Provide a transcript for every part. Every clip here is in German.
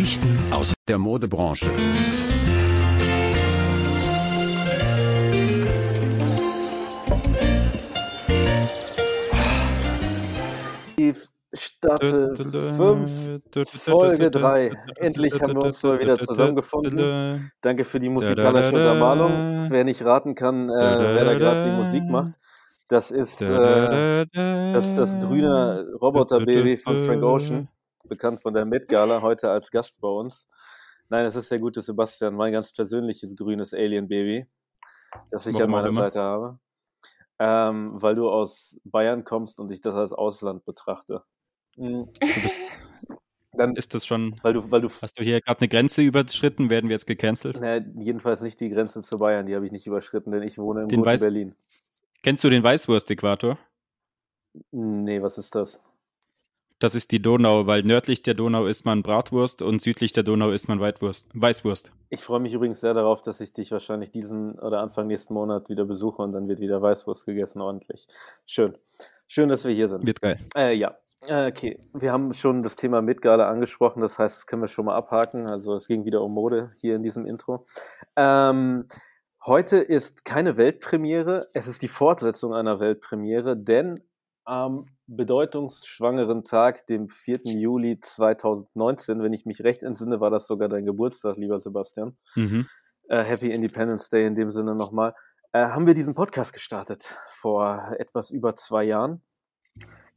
Geschichten aus der Modebranche. Staffel 5, Folge 3. Endlich haben wir uns mal wieder zusammengefunden. Danke für die musikalische Untermalung. Wer nicht raten kann, äh, wer da gerade die Musik macht, das ist äh, das, das grüne Roboterbaby von Frank Ocean, bekannt von der Met-Gala, heute als Gast bei uns. Nein, es ist der gute Sebastian, mein ganz persönliches grünes Alien-Baby, das ich Warum an meiner. Seite habe. Ähm, weil du aus Bayern kommst und ich das als Ausland betrachte. Mhm. Du bist, Dann, ist das schon, weil du, weil du hast du hier gerade eine Grenze überschritten? Werden wir jetzt gecancelt? Na, jedenfalls nicht die Grenze zu Bayern, die habe ich nicht überschritten, denn ich wohne im Weiß- Berlin. Kennst du den Weißwurst-Äquator? Nee, was ist das? Das ist die Donau, weil nördlich der Donau isst man Bratwurst und südlich der Donau isst man Weitwurst, Weißwurst. Ich freue mich übrigens sehr darauf, dass ich dich wahrscheinlich diesen oder Anfang nächsten Monat wieder besuche und dann wird wieder Weißwurst gegessen, ordentlich. Schön. Schön, dass wir hier sind. Wird geil. Äh, ja, Äh, okay. Wir haben schon das Thema Mitgala angesprochen, das heißt, das können wir schon mal abhaken. Also es ging wieder um Mode hier in diesem Intro. Ähm, heute ist keine Weltpremiere, es ist die Fortsetzung einer Weltpremiere, denn am bedeutungsschwangeren Tag, dem 4. Juli 2019, wenn ich mich recht entsinne, war das sogar dein Geburtstag, lieber Sebastian. Mhm. Äh, Happy Independence Day in dem Sinne nochmal. Äh, haben wir diesen Podcast gestartet vor etwas über zwei Jahren.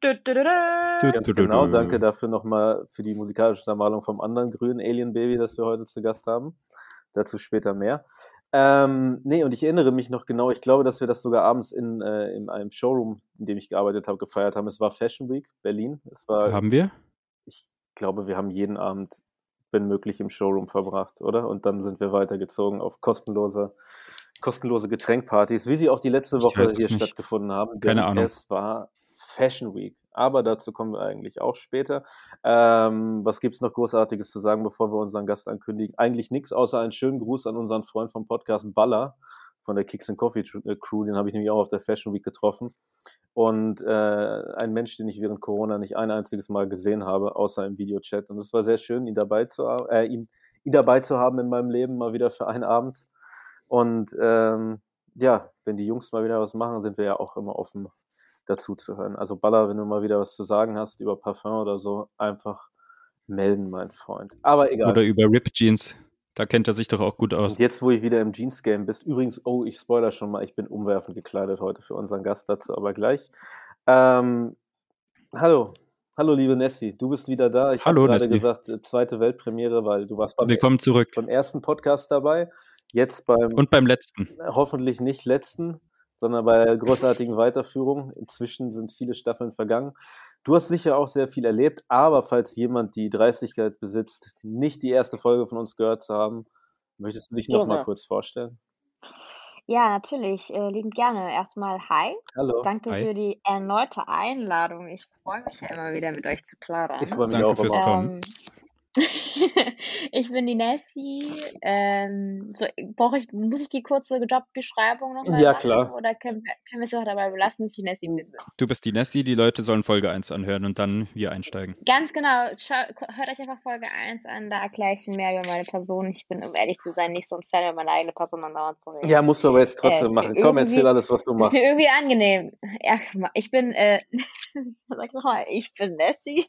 Du, du, du, du. Ganz genau, danke dafür nochmal für die musikalische Untermalung vom anderen grünen Alien Baby, das wir heute zu Gast haben. Dazu später mehr. Ähm, nee, und ich erinnere mich noch genau, ich glaube, dass wir das sogar abends in, äh, in einem Showroom, in dem ich gearbeitet habe, gefeiert haben. Es war Fashion Week, Berlin. Es war, Haben wir? ich glaube, wir haben jeden Abend, wenn möglich, im Showroom verbracht, oder? Und dann sind wir weitergezogen auf kostenlose, kostenlose Getränkpartys, wie sie auch die letzte Woche hier nicht. stattgefunden haben. Keine Ahnung. Es war Fashion Week. Aber dazu kommen wir eigentlich auch später. Ähm, was gibt es noch Großartiges zu sagen, bevor wir unseren Gast ankündigen? Eigentlich nichts, außer einen schönen Gruß an unseren Freund vom Podcast Baller von der Kicks and Coffee äh, Crew. Den habe ich nämlich auch auf der Fashion Week getroffen. Und äh, ein Mensch, den ich während Corona nicht ein einziges Mal gesehen habe, außer im Videochat. Und es war sehr schön, ihn dabei zu, ha- äh, ihn, ihn dabei zu haben in meinem Leben, mal wieder für einen Abend. Und ähm, ja, wenn die Jungs mal wieder was machen, sind wir ja auch immer offen dazu zu hören. Also Baller, wenn du mal wieder was zu sagen hast über Parfum oder so, einfach melden, mein Freund. Aber egal. Oder über Rip Jeans. Da kennt er sich doch auch gut aus. Und jetzt, wo ich wieder im Jeans-Game bist, übrigens, oh, ich spoiler schon mal, ich bin umwerfend gekleidet heute für unseren Gast dazu, aber gleich. Ähm, hallo, hallo liebe Nessie, du bist wieder da. Ich habe gerade gesagt, äh, zweite Weltpremiere, weil du warst beim, Willkommen zurück. beim ersten Podcast dabei, jetzt beim Und beim letzten. hoffentlich nicht letzten, sondern bei der großartigen Weiterführung. Inzwischen sind viele Staffeln vergangen. Du hast sicher auch sehr viel erlebt, aber falls jemand die Dreistigkeit besitzt, nicht die erste Folge von uns gehört zu haben, möchtest du dich noch mal kurz vorstellen? Ja, natürlich. Äh, liebend gerne. Erstmal hi. Hallo. Danke Hi. für die erneute Einladung. Ich freue mich ja immer wieder mit euch zu plaudern. Ich freue mich Danke auch fürs immer. Kommen. Ähm, ich bin die Nessie. Ähm, so, brauche ich, muss ich die kurze Jobbeschreibung noch mal Ja, machen? klar. Oder können, wir- können wir es auch dabei belassen, dass die Nessie bin? Du bist die Nessie, die Leute sollen Folge 1 anhören und dann wir einsteigen. Ganz genau. Schau, hört euch einfach Folge 1 an, da erkläre ich mehr über meine Person. Ich bin, um ehrlich zu sein, nicht so ein Fan, über meine eigene Person andauernd zu reden. Ja, musst du aber jetzt trotzdem Äh, machen. Komm, erzähl alles, was du Ist machst. mir irgendwie angenehm. Ja, ich bin, äh, sag doch mal, ich bin Nessie.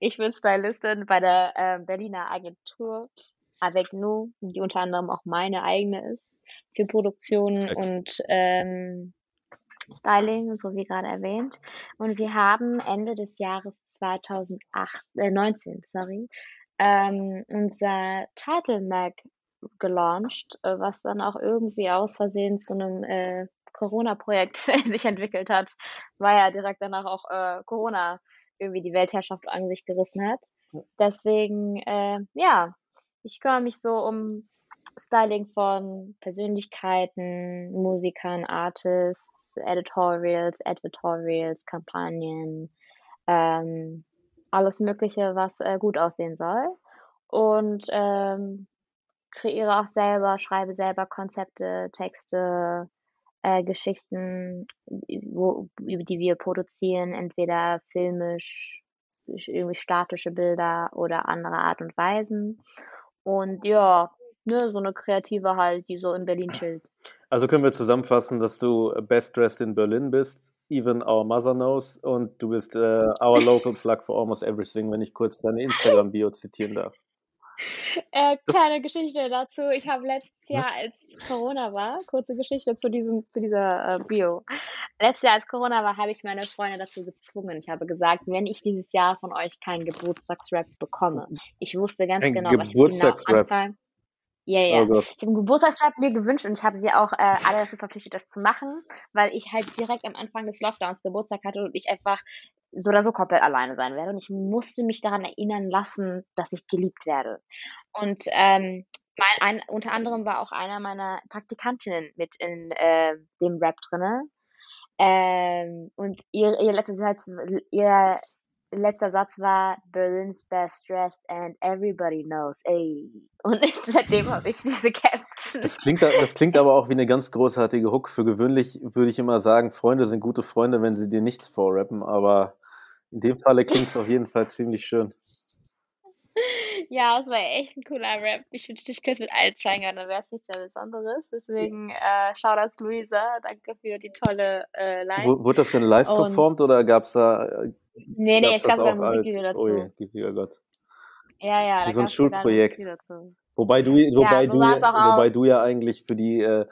Ich bin Stylistin bei der äh, Berliner Agentur Avec Nous, die unter anderem auch meine eigene ist, für Produktion Flex. und ähm, Styling, so wie gerade erwähnt. Und wir haben Ende des Jahres 2008, äh, 19, sorry, ähm, unser Title Mag gelauncht, äh, was dann auch irgendwie aus Versehen zu einem äh, Corona-Projekt sich entwickelt hat, weil ja direkt danach auch äh, Corona irgendwie die Weltherrschaft an sich gerissen hat. Deswegen, äh, ja, ich kümmere mich so um Styling von Persönlichkeiten, Musikern, Artists, Editorials, Advertorials, Kampagnen, ähm, alles Mögliche, was äh, gut aussehen soll. Und ähm, kreiere auch selber, schreibe selber Konzepte, Texte, äh, Geschichten, wo, über die wir produzieren, entweder filmisch, irgendwie statische Bilder oder andere Art und Weisen. Und ja, ne, so eine Kreative halt, die so in Berlin chillt. Also können wir zusammenfassen, dass du best dressed in Berlin bist, even our mother knows, und du bist äh, our local plug for almost everything, wenn ich kurz deine Instagram-Bio zitieren darf. Äh, Das- kleine Geschichte dazu. Ich habe letztes Jahr, Was? als Corona war, kurze Geschichte zu diesem, zu dieser äh, Bio. Letztes Jahr, als Corona war, habe ich meine Freunde dazu gezwungen. Ich habe gesagt, wenn ich dieses Jahr von euch keinen Geburtstagsrap bekomme, ich wusste ganz genau, was ich genau? Anfang. Ja, ja. Oh. Ich habe einen Geburtstagsrap mir gewünscht und ich habe sie auch äh, alle dazu verpflichtet, das zu machen, weil ich halt direkt am Anfang des Lockdowns Geburtstag hatte und ich einfach so oder so komplett alleine sein werde. Und ich musste mich daran erinnern lassen, dass ich geliebt werde. Und ähm, mein, ein, unter anderem war auch einer meiner Praktikantinnen mit in äh, dem Rap drinne. Ähm, und ihr, ihr, letzter Satz, ihr letzter Satz war Berlin's best dressed and everybody knows. Ey. Und seitdem habe ich diese Caption. Das klingt, das klingt aber auch wie eine ganz großartige Hook. Für gewöhnlich würde ich immer sagen, Freunde sind gute Freunde, wenn sie dir nichts vorrappen, aber in dem Falle klingt es auf jeden Fall ziemlich schön. Ja, es war echt ein cooler Rap. Ich wünschte, ich könnte mit allen zeigen, dann wäre es nichts sehr Besonderes. Deswegen, äh, Shoutouts Luisa, danke für die tolle äh, Line. W wurde das denn live Und- performt oder gab es da, äh, nee, nee, es gab sogar ein Musikvideo dazu. oh je, gütiger Gott. Ja, ja, Wie da so ein Schulprojekt. Wobei du, wobei, so du, wobei du ja eigentlich für die, äh,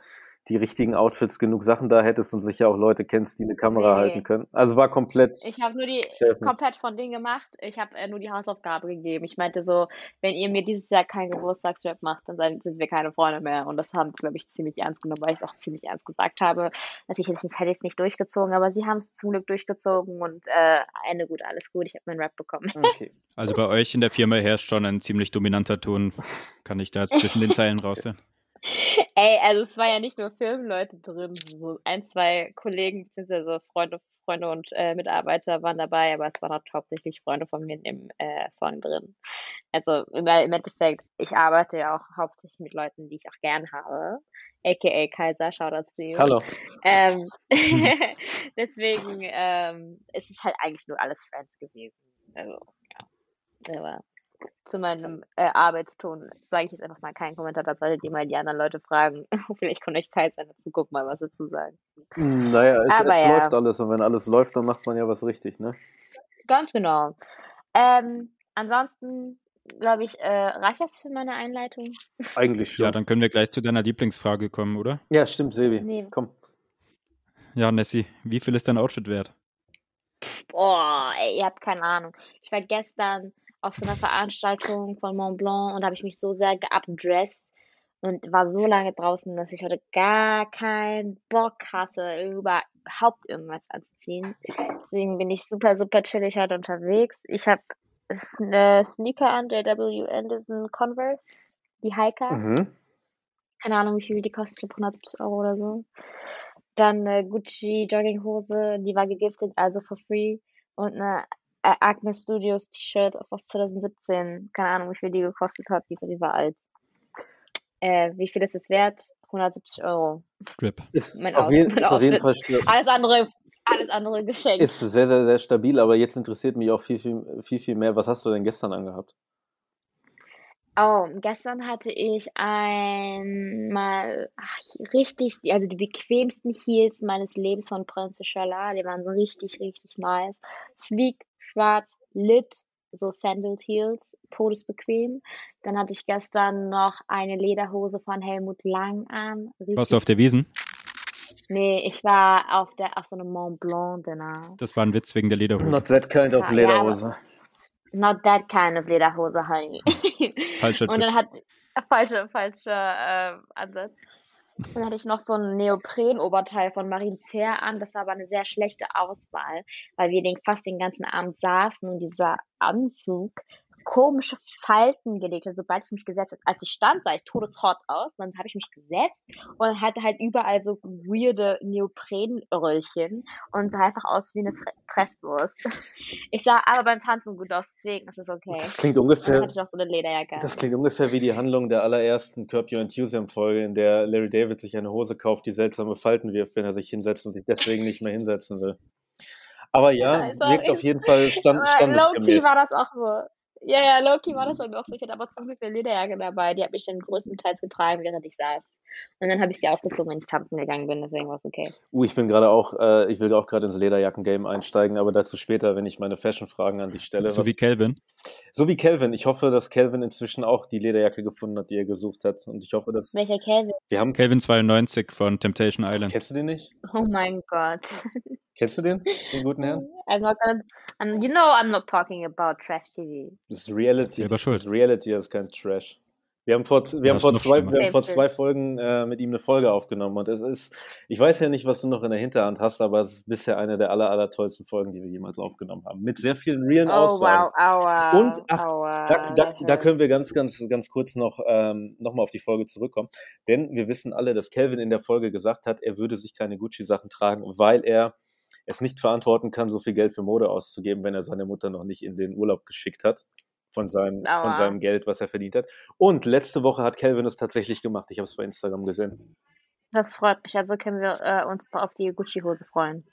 die richtigen Outfits genug Sachen da hättest und sicher auch Leute kennst, die eine Kamera Nee, nee. halten können. Also war komplett. Ich habe nur die Self- komplett von Ding gemacht. Ich habe äh, nur die Hausaufgabe gegeben. Ich meinte so, wenn ihr mir dieses Jahr keinen Geburtstagsrap macht, dann sind wir keine Freunde mehr. Und das haben glaube ich, ziemlich ernst genommen, weil ich es auch ziemlich ernst gesagt habe. Natürlich hätte ich es nicht durchgezogen, aber sie haben es zum Glück durchgezogen und äh, Ende gut, alles gut. Ich habe meinen Rap bekommen. Okay. Also bei euch in der Firma herrscht schon ein ziemlich dominanter Ton. Kann ich da jetzt zwischen den Zeilen raushören? Ey, also es war ja nicht nur Filmleute drin, so ein, zwei Kollegen beziehungsweise Freunde, Freunde und äh, Mitarbeiter waren dabei, aber es waren auch hauptsächlich Freunde von mir im äh, Song drin. Also im, im Endeffekt, ich arbeite ja auch hauptsächlich mit Leuten, die ich auch gern habe, aka Kaiser, Shoutouts to you. Hallo. Ähm, deswegen ähm, es ist halt eigentlich nur alles Friends gewesen. Also, ja. Aber zu meinem äh, Arbeitston sage ich jetzt einfach mal keinen Kommentar, da solltet ihr mal die anderen Leute fragen. Vielleicht kann euch Kaiser dazu gucken, mal was dazu sagen. Naja, es, Aber es ja. läuft alles und wenn alles läuft, dann macht man ja was richtig, ne? Ganz genau. Ähm, ansonsten, glaube ich, äh, reicht das für meine Einleitung? Eigentlich schon. Ja, dann können wir gleich zu deiner Lieblingsfrage kommen, oder? Ja, stimmt, Sebi. Nee. Komm. Ja, Nessie, wie viel ist dein Outfit wert? Boah, ey, ihr habt keine Ahnung. Ich war gestern auf so einer Veranstaltung von Mont Blanc und habe ich mich so sehr geupdressed und war so lange draußen, dass ich heute gar keinen Bock hatte, überhaupt irgendwas anzuziehen. Deswegen bin ich super, super chillig heute unterwegs. Ich habe eine Sneaker an, JW Anderson Converse, die Hiker. Mhm. Keine Ahnung, wie viel die kostet, ich glaube 170 Euro oder so. Dann eine Gucci Jogginghose, die war gegiftet, also for free. Und eine äh, Agnes Studios T-Shirt aus 2017. Keine Ahnung, wie viel die gekostet hat, die ist auf jeden Fall alt. Äh, wie viel ist es wert? 170 Euro. Ist, Mein auf, jeden, mein ist auf jeden. Fall sta- Alles andere, alles andere geschenkt. ist sehr, sehr, sehr stabil, aber jetzt interessiert mich auch viel, viel, viel, viel mehr. Was hast du denn gestern angehabt? Oh, gestern hatte ich einmal ach, richtig, also die bequemsten Heels meines Lebens von Prince Charlotte. Die waren so richtig, richtig nice. Sleek, schwarz, lit, so Sandaled Heels, todesbequem. Dann hatte ich gestern noch eine Lederhose von Helmut Lang an. Warst du auf der Wiesen? nee, ich war auf der, auf so einem Mont Blanc Dinner. Das war ein Witz wegen der Lederhose. Not that kind of Ja, ja, Lederhose. Not that kind of Lederhose, honey. Falscher Und dann hat falsche, falscher äh, Ansatz. Dann hatte ich noch so ein Neoprenoberteil von Marine Zer an. Das war aber eine sehr schlechte Auswahl, weil wir den, fast den ganzen Abend saßen und dieser Anzug komische Falten gelegt hat, sobald ich mich gesetzt habe. Als ich stand, sah ich todeshot aus. Dann habe ich mich gesetzt und hatte halt überall so weirde Neoprenröllchen und sah einfach aus wie eine Fre Presswurst. Ich sah aber beim Tanzen gut aus, deswegen ist es okay. Das klingt ungefähr, hatte ich auch so eine Lederjacke. das klingt ungefähr wie die Handlung der allerersten Curb Your Enthusiasm Folge, in der Larry David sich eine Hose kauft, die seltsame Falten wirft, wenn er sich hinsetzt und sich deswegen nicht mehr hinsetzen will. Aber ja, Nein, wirkt auf jeden Fall stand, standesgemäß. war das auch so. Ja, ja, Loki war das mir auch so. Ich hatte aber zum Glück eine Lederjacke dabei. Die hat mich dann größtenteils getragen, während ich saß. Und dann habe ich sie ausgezogen, wenn ich tanzen gegangen bin. Deswegen war es okay. Uh, ich bin gerade auch, äh, ich will auch gerade ins Lederjacken-Game einsteigen, aber dazu später, wenn ich meine Fashion-Fragen an dich stelle. So Was- wie Kelvin. so wie Kelvin. Ich hoffe, dass Kelvin inzwischen auch die Lederjacke gefunden hat, die er gesucht hat. Und ich hoffe, dass Welcher Kelvin? wir haben. Kelvin 92 von Temptation Island. Kennst du den nicht? Oh mein Gott. Kennst du den, den guten Herrn? I'm not gonna, I'm, you know I'm not talking about trash TV. Das ist Reality. Das ist Reality, das ist kein Trash. Wir haben vor, wir Ja, haben vor, zwei, wir haben vor zwei Folgen äh, mit ihm eine Folge aufgenommen und es ist, ich weiß ja nicht, was du noch in der Hinterhand hast, aber es ist bisher eine der aller, aller tollsten Folgen, die wir jemals aufgenommen haben. Mit sehr vielen realen Oh Aussagen. wow, aua. Und, ach, aua, Da, da, da können wir ganz, ganz, ganz kurz noch, ähm, noch mal auf die Folge zurückkommen. Denn wir wissen alle, dass Calvin in der Folge gesagt hat, er würde sich keine Gucci-Sachen tragen, weil er es nicht verantworten kann, so viel Geld für Mode auszugeben, wenn er seine Mutter noch nicht in den Urlaub geschickt hat von seinem, von seinem Geld, was er verdient hat. Und letzte Woche hat Calvin es tatsächlich gemacht. Ich habe es bei Instagram gesehen. Das freut mich. Also können wir äh, uns auf die Gucci-Hose freuen.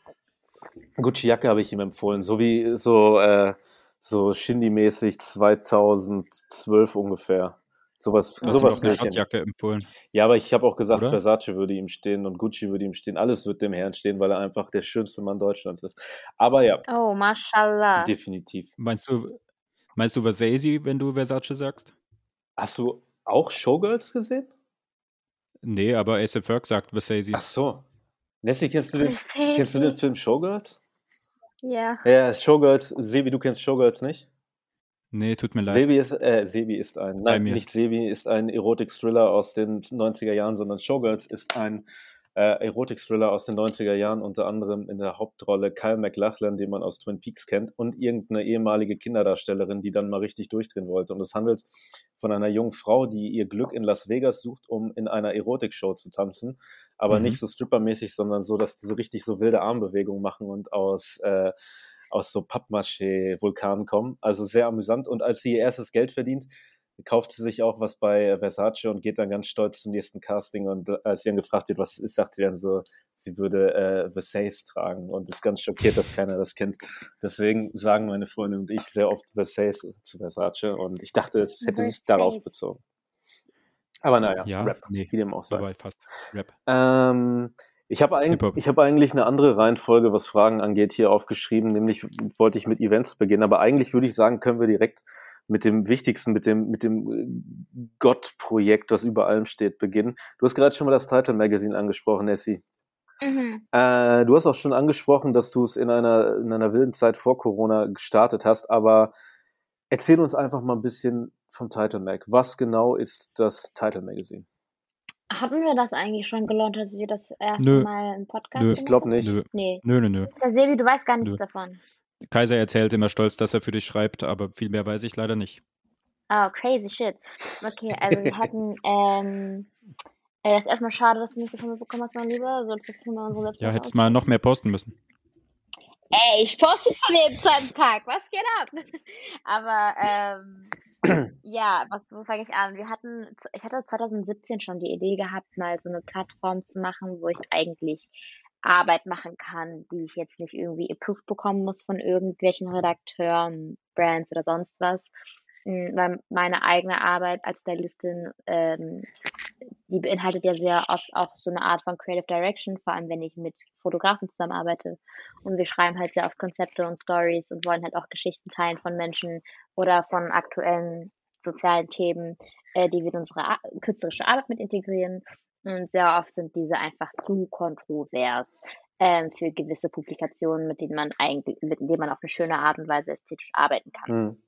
Gucci-Jacke habe ich ihm empfohlen, so wie so, äh, so Shindy-mäßig 2012 ungefähr. Sowas, Du hast ihm sowas auch eine will ich ihm. Schottjacke empfohlen. Ja, aber ich habe auch gesagt, Oder? Versace würde ihm stehen und Gucci würde ihm stehen. Alles wird dem Herrn stehen, weil er einfach der schönste Mann Deutschlands ist. Aber ja, Oh, mashallah. definitiv. Meinst du, meinst du Versace, wenn du Versace sagst? Hast du auch Showgirls gesehen? Nee, aber ASAP Ferg sagt Versace. Ach so. Nessie, kennst du den, Versace. kennst du den Film Showgirls? Ja. Ja, Showgirls. Sebi, du kennst Showgirls nicht? Nee, tut mir leid. Sebi ist, äh, Sebi ist ein, nein, mir. nicht Sebi ist ein Erotik-Thriller aus den 90er Jahren, sondern Showgirls ist ein äh, Erotik-Thriller aus den 90er Jahren, unter anderem in der Hauptrolle Kyle MacLachlan, den man aus Twin Peaks kennt, und irgendeine ehemalige Kinderdarstellerin, die dann mal richtig durchdrehen wollte. Und es handelt von einer jungen Frau, die ihr Glück in Las Vegas sucht, um in einer Erotik-Show zu tanzen, aber Mhm. nicht so strippermäßig, sondern so, dass die so richtig so wilde Armbewegungen machen und aus äh, aus so Pappmaché-Vulkanen kommen. Also sehr amüsant. Und als sie ihr erstes Geld verdient, kauft sie sich auch was bei Versace und geht dann ganz stolz zum nächsten Casting. Und äh, als sie dann gefragt wird, was es ist, sagt sie dann so, sie würde äh, Versace tragen und ist ganz schockiert, dass keiner das kennt. Deswegen sagen meine Freundin und ich sehr oft Versace zu Versace und ich dachte, es hätte sich darauf bezogen. Aber naja, ja, Rap, nee, wie dem auch sei. dabei fast. Rap. Ähm, ich habe eigentlich, ich habe eigentlich eine andere Reihenfolge, was Fragen angeht, hier aufgeschrieben. Nämlich wollte ich mit Events beginnen, aber eigentlich würde ich sagen, können wir direkt mit dem Wichtigsten, mit dem, mit dem äh, Gott-Projekt, was über allem steht, beginnen. Du hast gerade schon mal das Title Magazine angesprochen, Nessie. Mhm. Äh, du hast auch schon angesprochen, dass du es in einer, in einer wilden Zeit vor Corona gestartet hast, aber erzähl uns einfach mal ein bisschen vom Title Mag. Was genau ist das Title Magazine? Hatten wir das eigentlich schon gelauncht, als wir das erste Nö. Mal im Podcast Nö. Ich glaube nicht. Nö, Nee. nö, nö. nö. Sebi, du weißt gar nichts Nö. davon. Kaiser erzählt immer stolz, dass er für dich schreibt, aber viel mehr weiß ich leider nicht. Oh, crazy shit. Okay, also wir hatten, ähm, äh, das ist erstmal schade, dass du nicht davon mitbekommen hast, mein Lieber. Sollst du für mal unsere Ja, hättest mal noch mehr posten müssen. Ey, ich poste schon jeden zweiten Tag. Was geht ab? Aber ähm, ja, was wo fange ich an? Wir hatten, ich hatte 2017 schon die Idee gehabt, mal so eine Plattform zu machen, wo ich eigentlich Arbeit machen kann, die ich jetzt nicht irgendwie approved bekommen muss von irgendwelchen Redakteuren, Brands oder sonst was. Mm, Weil meine eigene Arbeit als Stylistin, ähm, die beinhaltet ja sehr oft auch so eine Art von Creative Direction, vor allem wenn ich mit Fotografen zusammenarbeite. Und wir schreiben halt sehr oft Konzepte und Stories und wollen halt auch Geschichten teilen von Menschen oder von aktuellen sozialen Themen, äh, die wir in unsere künstlerische Arbeit mit integrieren. Und sehr oft sind diese einfach zu kontrovers ähm, für gewisse Publikationen, mit denen man eigentlich, mit denen man auf eine schöne Art und Weise ästhetisch arbeiten kann. Hm.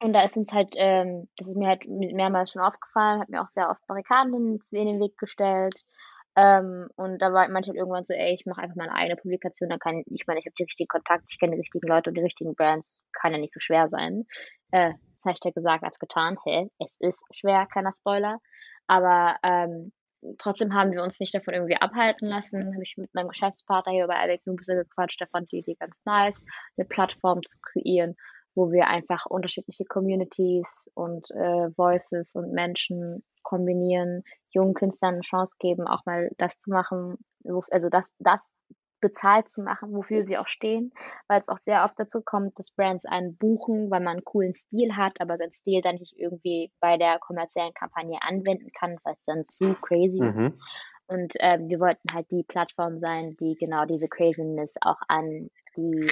Und da ist uns halt, ähm, das ist mir halt mehrmals schon aufgefallen, hat mir auch sehr oft Barrikaden in den Weg gestellt. Ähm, und da war meinte halt irgendwann so, ey, ich mache einfach meine eigene Publikation, dann kann ich meine, ich habe die richtigen Kontakte, ich kenne die richtigen Leute und die richtigen Brands, kann ja nicht so schwer sein. Äh, Hashtag gesagt als getan, hä, es ist schwer, kleiner Spoiler. Aber ähm, trotzdem haben wir uns nicht davon irgendwie abhalten lassen. Habe ich mit meinem Geschäftspartner hier bei Alec Nubse gequatscht, fand die Idee ganz nice, eine Plattform zu kreieren, wo wir einfach unterschiedliche Communities und äh, Voices und Menschen kombinieren, jungen Künstlern eine Chance geben, auch mal das zu machen, also das, das bezahlt zu machen, wofür sie auch stehen, weil es auch sehr oft dazu kommt, dass Brands einen buchen, weil man einen coolen Stil hat, aber seinen Stil dann nicht irgendwie bei der kommerziellen Kampagne anwenden kann, weil es dann zu crazy ist. Mhm. Und ähm, wir wollten halt die Plattform sein, die genau diese Craziness auch an die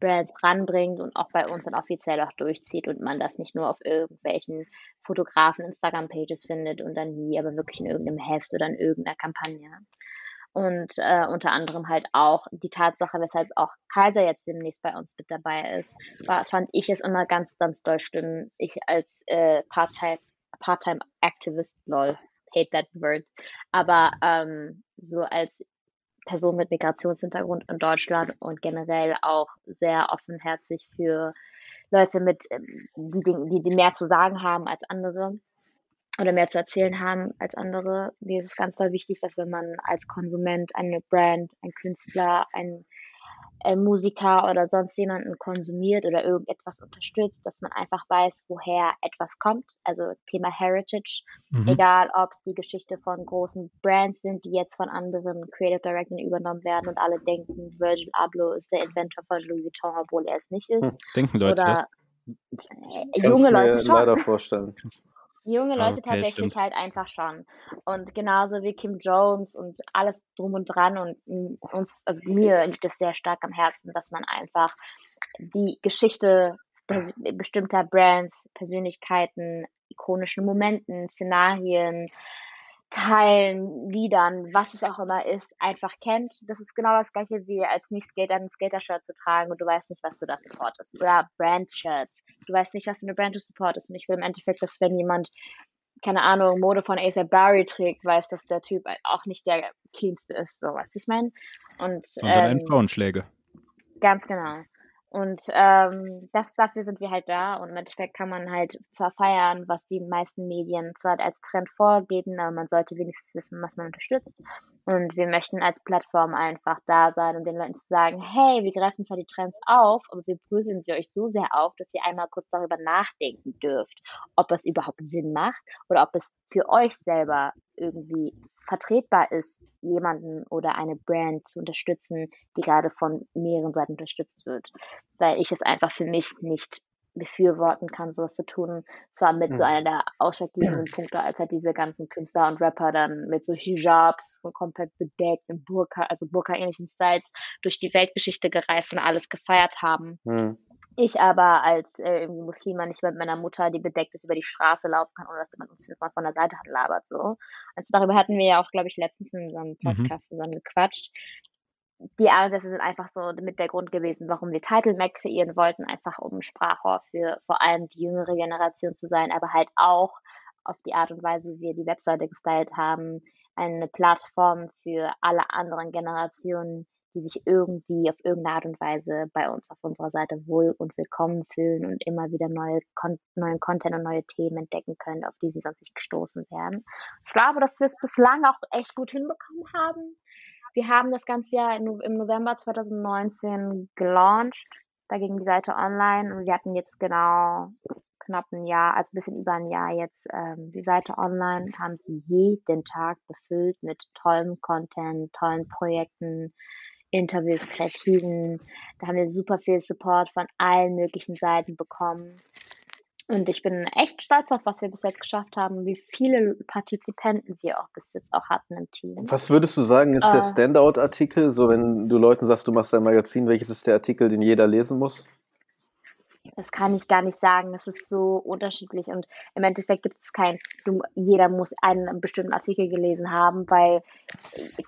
Brands ranbringt und auch bei uns dann offiziell auch durchzieht und man das nicht nur auf irgendwelchen Fotografen Instagram-Pages findet und dann nie, aber wirklich in irgendeinem Heft oder in irgendeiner Kampagne. Und äh, unter anderem halt auch die Tatsache, weshalb auch Kaiser jetzt demnächst bei uns mit dabei ist, war, fand ich es immer ganz, ganz doll schlimm. Ich als äh, Part-Time Part lol, hate that word, aber ähm, so als Person mit Migrationshintergrund in Deutschland und generell auch sehr offenherzig für Leute mit, ähm, die, die mehr zu sagen haben als andere oder mehr zu erzählen haben als andere. Mir ist es ganz doll wichtig, dass wenn man als Konsument eine Brand, ein Künstler, ein äh, Musiker oder sonst jemanden konsumiert oder irgendetwas unterstützt, dass man einfach weiß, woher etwas kommt. Also Thema Heritage, mhm. egal ob es die Geschichte von großen Brands sind, die jetzt von anderen Creative Directors übernommen werden und alle denken, Virgil Abloh ist der Inventor von Louis Vuitton, obwohl er es nicht ist. Hm, denken Leute oder, das? Äh, junge Leute schon. leider vorstellen. Junge Ah, Leute okay, tatsächlich stimmt. halt einfach schon. Und genauso wie Kim Jones und alles drum und dran und mm, uns, also mir liegt es sehr stark am Herzen, dass man einfach die Geschichte bestimmter Brands, Persönlichkeiten, ikonischen Momenten, Szenarien, Teilen, Liedern, was es auch immer ist, einfach kennt. Das ist genau das gleiche wie als Nicht-Skater ein Skater-Shirt zu tragen und du weißt nicht, was du da supportest. Oder Brand-Shirts. Du weißt nicht, was für eine Brand du supportest. Und ich will im Endeffekt, dass wenn jemand, keine Ahnung, Mode von ASAP Barry trägt, weiß, dass der Typ auch nicht der cleanste ist. So, was ich meine? Und Sondern ähm, Frauenschläger. Ganz genau. Und ähm, das dafür sind wir halt da und im Endeffekt kann man halt zwar feiern, was die meisten Medien zwar als Trend vorgeben, aber man sollte wenigstens wissen, was man unterstützt. Und wir möchten als Plattform einfach da sein, um den Leuten zu sagen, hey, wir greifen zwar die Trends auf, aber wir bröseln sie euch so sehr auf, dass ihr einmal kurz darüber nachdenken dürft, ob es überhaupt Sinn macht oder ob es für euch selber irgendwie vertretbar ist, jemanden oder eine Brand zu unterstützen, die gerade von mehreren Seiten unterstützt wird. Weil ich es einfach für mich nicht befürworten kann, sowas zu tun. Es war mit so Mhm. einer der ausschlaggebenden Punkte, als halt diese ganzen Künstler und Rapper dann mit so Hijabs und komplett bedeckt in Burka, also Burka-ähnlichen Styles durch die Weltgeschichte gereist und alles gefeiert haben. Hm. Ich aber als äh, Muslima nicht mit meiner Mutter, die bedeckt ist, über die Straße laufen kann, ohne dass jemand uns mal von der Seite hat labert. So. Also darüber hatten wir ja auch, glaube ich, letztens in unserem Mhm. Podcast zusammen gequatscht. Die Anlässe sind einfach so mit der Grund gewesen, warum wir Title Mac kreieren wollten, einfach um Sprachrohr für vor allem die jüngere Generation zu sein, aber halt auch auf die Art und Weise, wie wir die Webseite gestylt haben, eine Plattform für alle anderen Generationen, die sich irgendwie auf irgendeine Art und Weise bei uns auf unserer Seite wohl und willkommen fühlen und immer wieder neue Kon neuen Content und neue Themen entdecken können, auf die sie sonst nicht gestoßen wären. Ich glaube, dass wir es bislang auch echt gut hinbekommen haben. Wir haben das ganze Jahr im im November 2019 gelauncht. Da ging die Seite online und wir hatten jetzt genau knapp ein Jahr, also ein bisschen über ein Jahr jetzt ähm, die Seite online, haben sie jeden Tag befüllt mit tollem Content, tollen Projekten, Interviews, Kreativen. Da haben wir super viel Support von allen möglichen Seiten bekommen. Und ich bin echt stolz auf, was wir bis jetzt geschafft haben, wie viele Partizipanten wir auch bis jetzt auch hatten im Team. Was würdest du sagen, ist der Äh. Standout-Artikel? So, wenn du Leuten sagst, du machst ein Magazin, welches ist der Artikel, den jeder lesen muss? Das kann ich gar nicht sagen. Das ist so unterschiedlich und im Endeffekt gibt es kein, du, jeder muss einen bestimmten Artikel gelesen haben, weil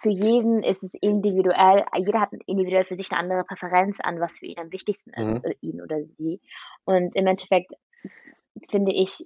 für jeden ist es individuell, jeder hat individuell für sich eine andere Präferenz an, was für ihn am wichtigsten ist, Mhm. oder ihn oder sie. Und im Endeffekt finde ich,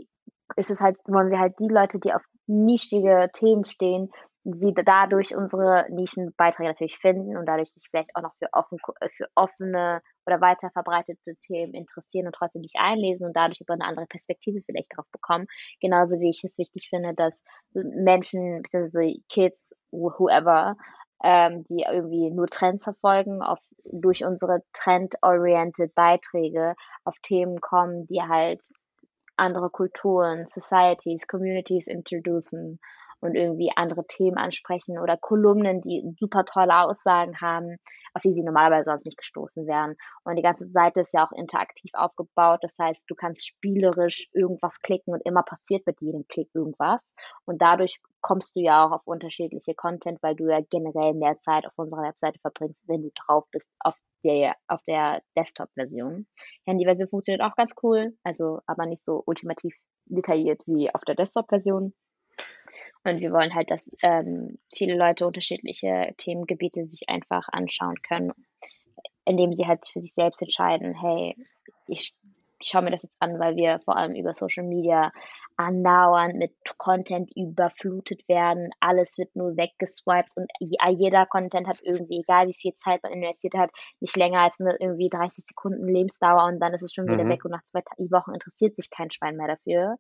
ist es halt, wollen wir halt die Leute, die auf nischige Themen stehen, sie dadurch unsere Nischenbeiträge natürlich finden und dadurch sich vielleicht auch noch für, offen, für offene oder weiter verbreitete Themen interessieren und trotzdem sich einlesen und dadurch über eine andere Perspektive vielleicht drauf bekommen. Genauso wie ich es wichtig finde, dass Menschen, beziehungsweise Kids, wh- whoever, ähm, die irgendwie nur Trends verfolgen, auf, durch unsere trend-oriented Beiträge auf Themen kommen, die halt andere Kulturen, Societies, Communities introducen und irgendwie andere Themen ansprechen oder Kolumnen, die super tolle Aussagen haben, auf die sie normalerweise sonst nicht gestoßen wären. Und die ganze Seite ist ja auch interaktiv aufgebaut. Das heißt, du kannst spielerisch irgendwas klicken und immer passiert mit jedem Klick irgendwas. Und dadurch kommst du ja auch auf unterschiedliche Content, weil du ja generell mehr Zeit auf unserer Webseite verbringst, wenn du drauf bist auf der, auf der Desktop-Version. Handy-Version funktioniert auch ganz cool, also aber nicht so ultimativ detailliert wie auf der Desktop-Version. Und wir wollen halt, dass ähm, viele Leute unterschiedliche Themengebiete sich einfach anschauen können, indem sie halt für sich selbst entscheiden, hey, ich, ich schaue mir das jetzt an, weil wir vor allem über Social Media andauernd mit Content überflutet werden. Alles wird nur weggeswiped und jeder Content hat irgendwie, egal wie viel Zeit man investiert hat, nicht länger als eine irgendwie 30 Sekunden Lebensdauer und dann ist es schon wieder mhm. weg und nach zwei Wochen interessiert sich kein Schwein mehr dafür.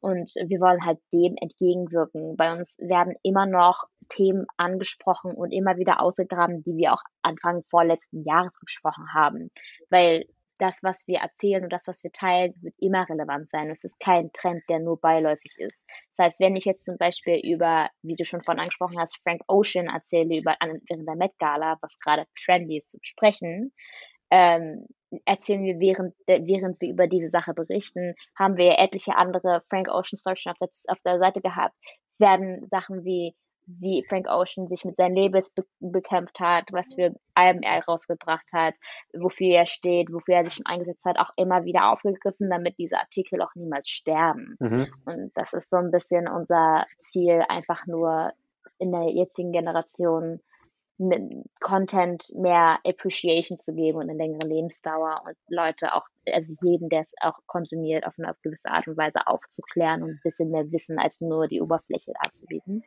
Und wir wollen halt dem entgegenwirken. Bei uns werden immer noch Themen angesprochen und immer wieder ausgegraben, die wir auch Anfang vorletzten Jahres besprochen haben. Weil das, was wir erzählen und das, was wir teilen, wird immer relevant sein. Es ist kein Trend, der nur beiläufig ist. Das heißt, wenn ich jetzt zum Beispiel über, wie du schon vorhin angesprochen hast, Frank Ocean erzähle über während der Met Gala, was gerade trendy ist zu besprechen, ähm, erzählen wir während, während wir über diese Sache berichten, haben wir etliche andere Frank Ocean Stories auf der, auf der Seite gehabt, werden Sachen wie wie Frank Ocean sich mit seinen Labels be bekämpft hat, was für Alben er rausgebracht hat, wofür er steht, wofür er sich schon eingesetzt hat, auch immer wieder aufgegriffen, damit diese Artikel auch niemals sterben. Mhm. Und das ist so ein bisschen unser Ziel, einfach nur in der jetzigen Generation Content mehr Appreciation zu geben und eine längere Lebensdauer und Leute auch, also jeden, der es auch konsumiert, auf eine gewisse Art und Weise aufzuklären und ein bisschen mehr Wissen als nur die Oberfläche anzubieten.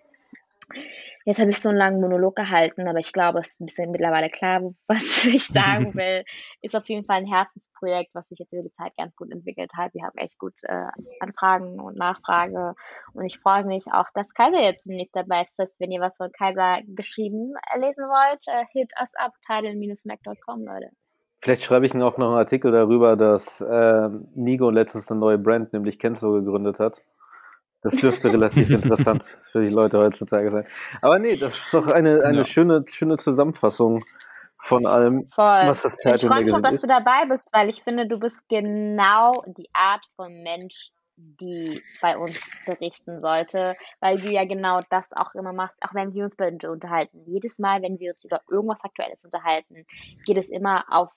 Jetzt habe ich so einen langen Monolog gehalten, aber ich glaube, es ist ein bisschen mittlerweile klar, was ich sagen will. Ist auf jeden Fall ein Herzensprojekt, was sich jetzt über die Zeit ganz gut entwickelt hat. Wir haben echt gut äh, Anfragen und Nachfrage. Und ich freue mich auch, dass Kaiser jetzt demnächst dabei ist. Dass, wenn ihr was von Kaiser geschrieben äh, lesen wollt, äh, hit us up, title-mac.com, Leute. Vielleicht schreibe ich auch noch einen Artikel darüber, dass äh, Nigo letztens eine neue Brand, nämlich Kenzo, gegründet hat. Das dürfte relativ interessant für die Leute heutzutage sein. Aber nee, das ist doch eine, eine ja. schöne, schöne Zusammenfassung von allem, Voll. was das Title Ich freue mich auch, dass du dabei bist, weil ich finde, du bist genau die Art von Mensch, die bei uns berichten sollte, weil du ja genau das auch immer machst, auch wenn wir uns unterhalten. Jedes Mal, wenn wir uns über irgendwas Aktuelles unterhalten, geht es immer auf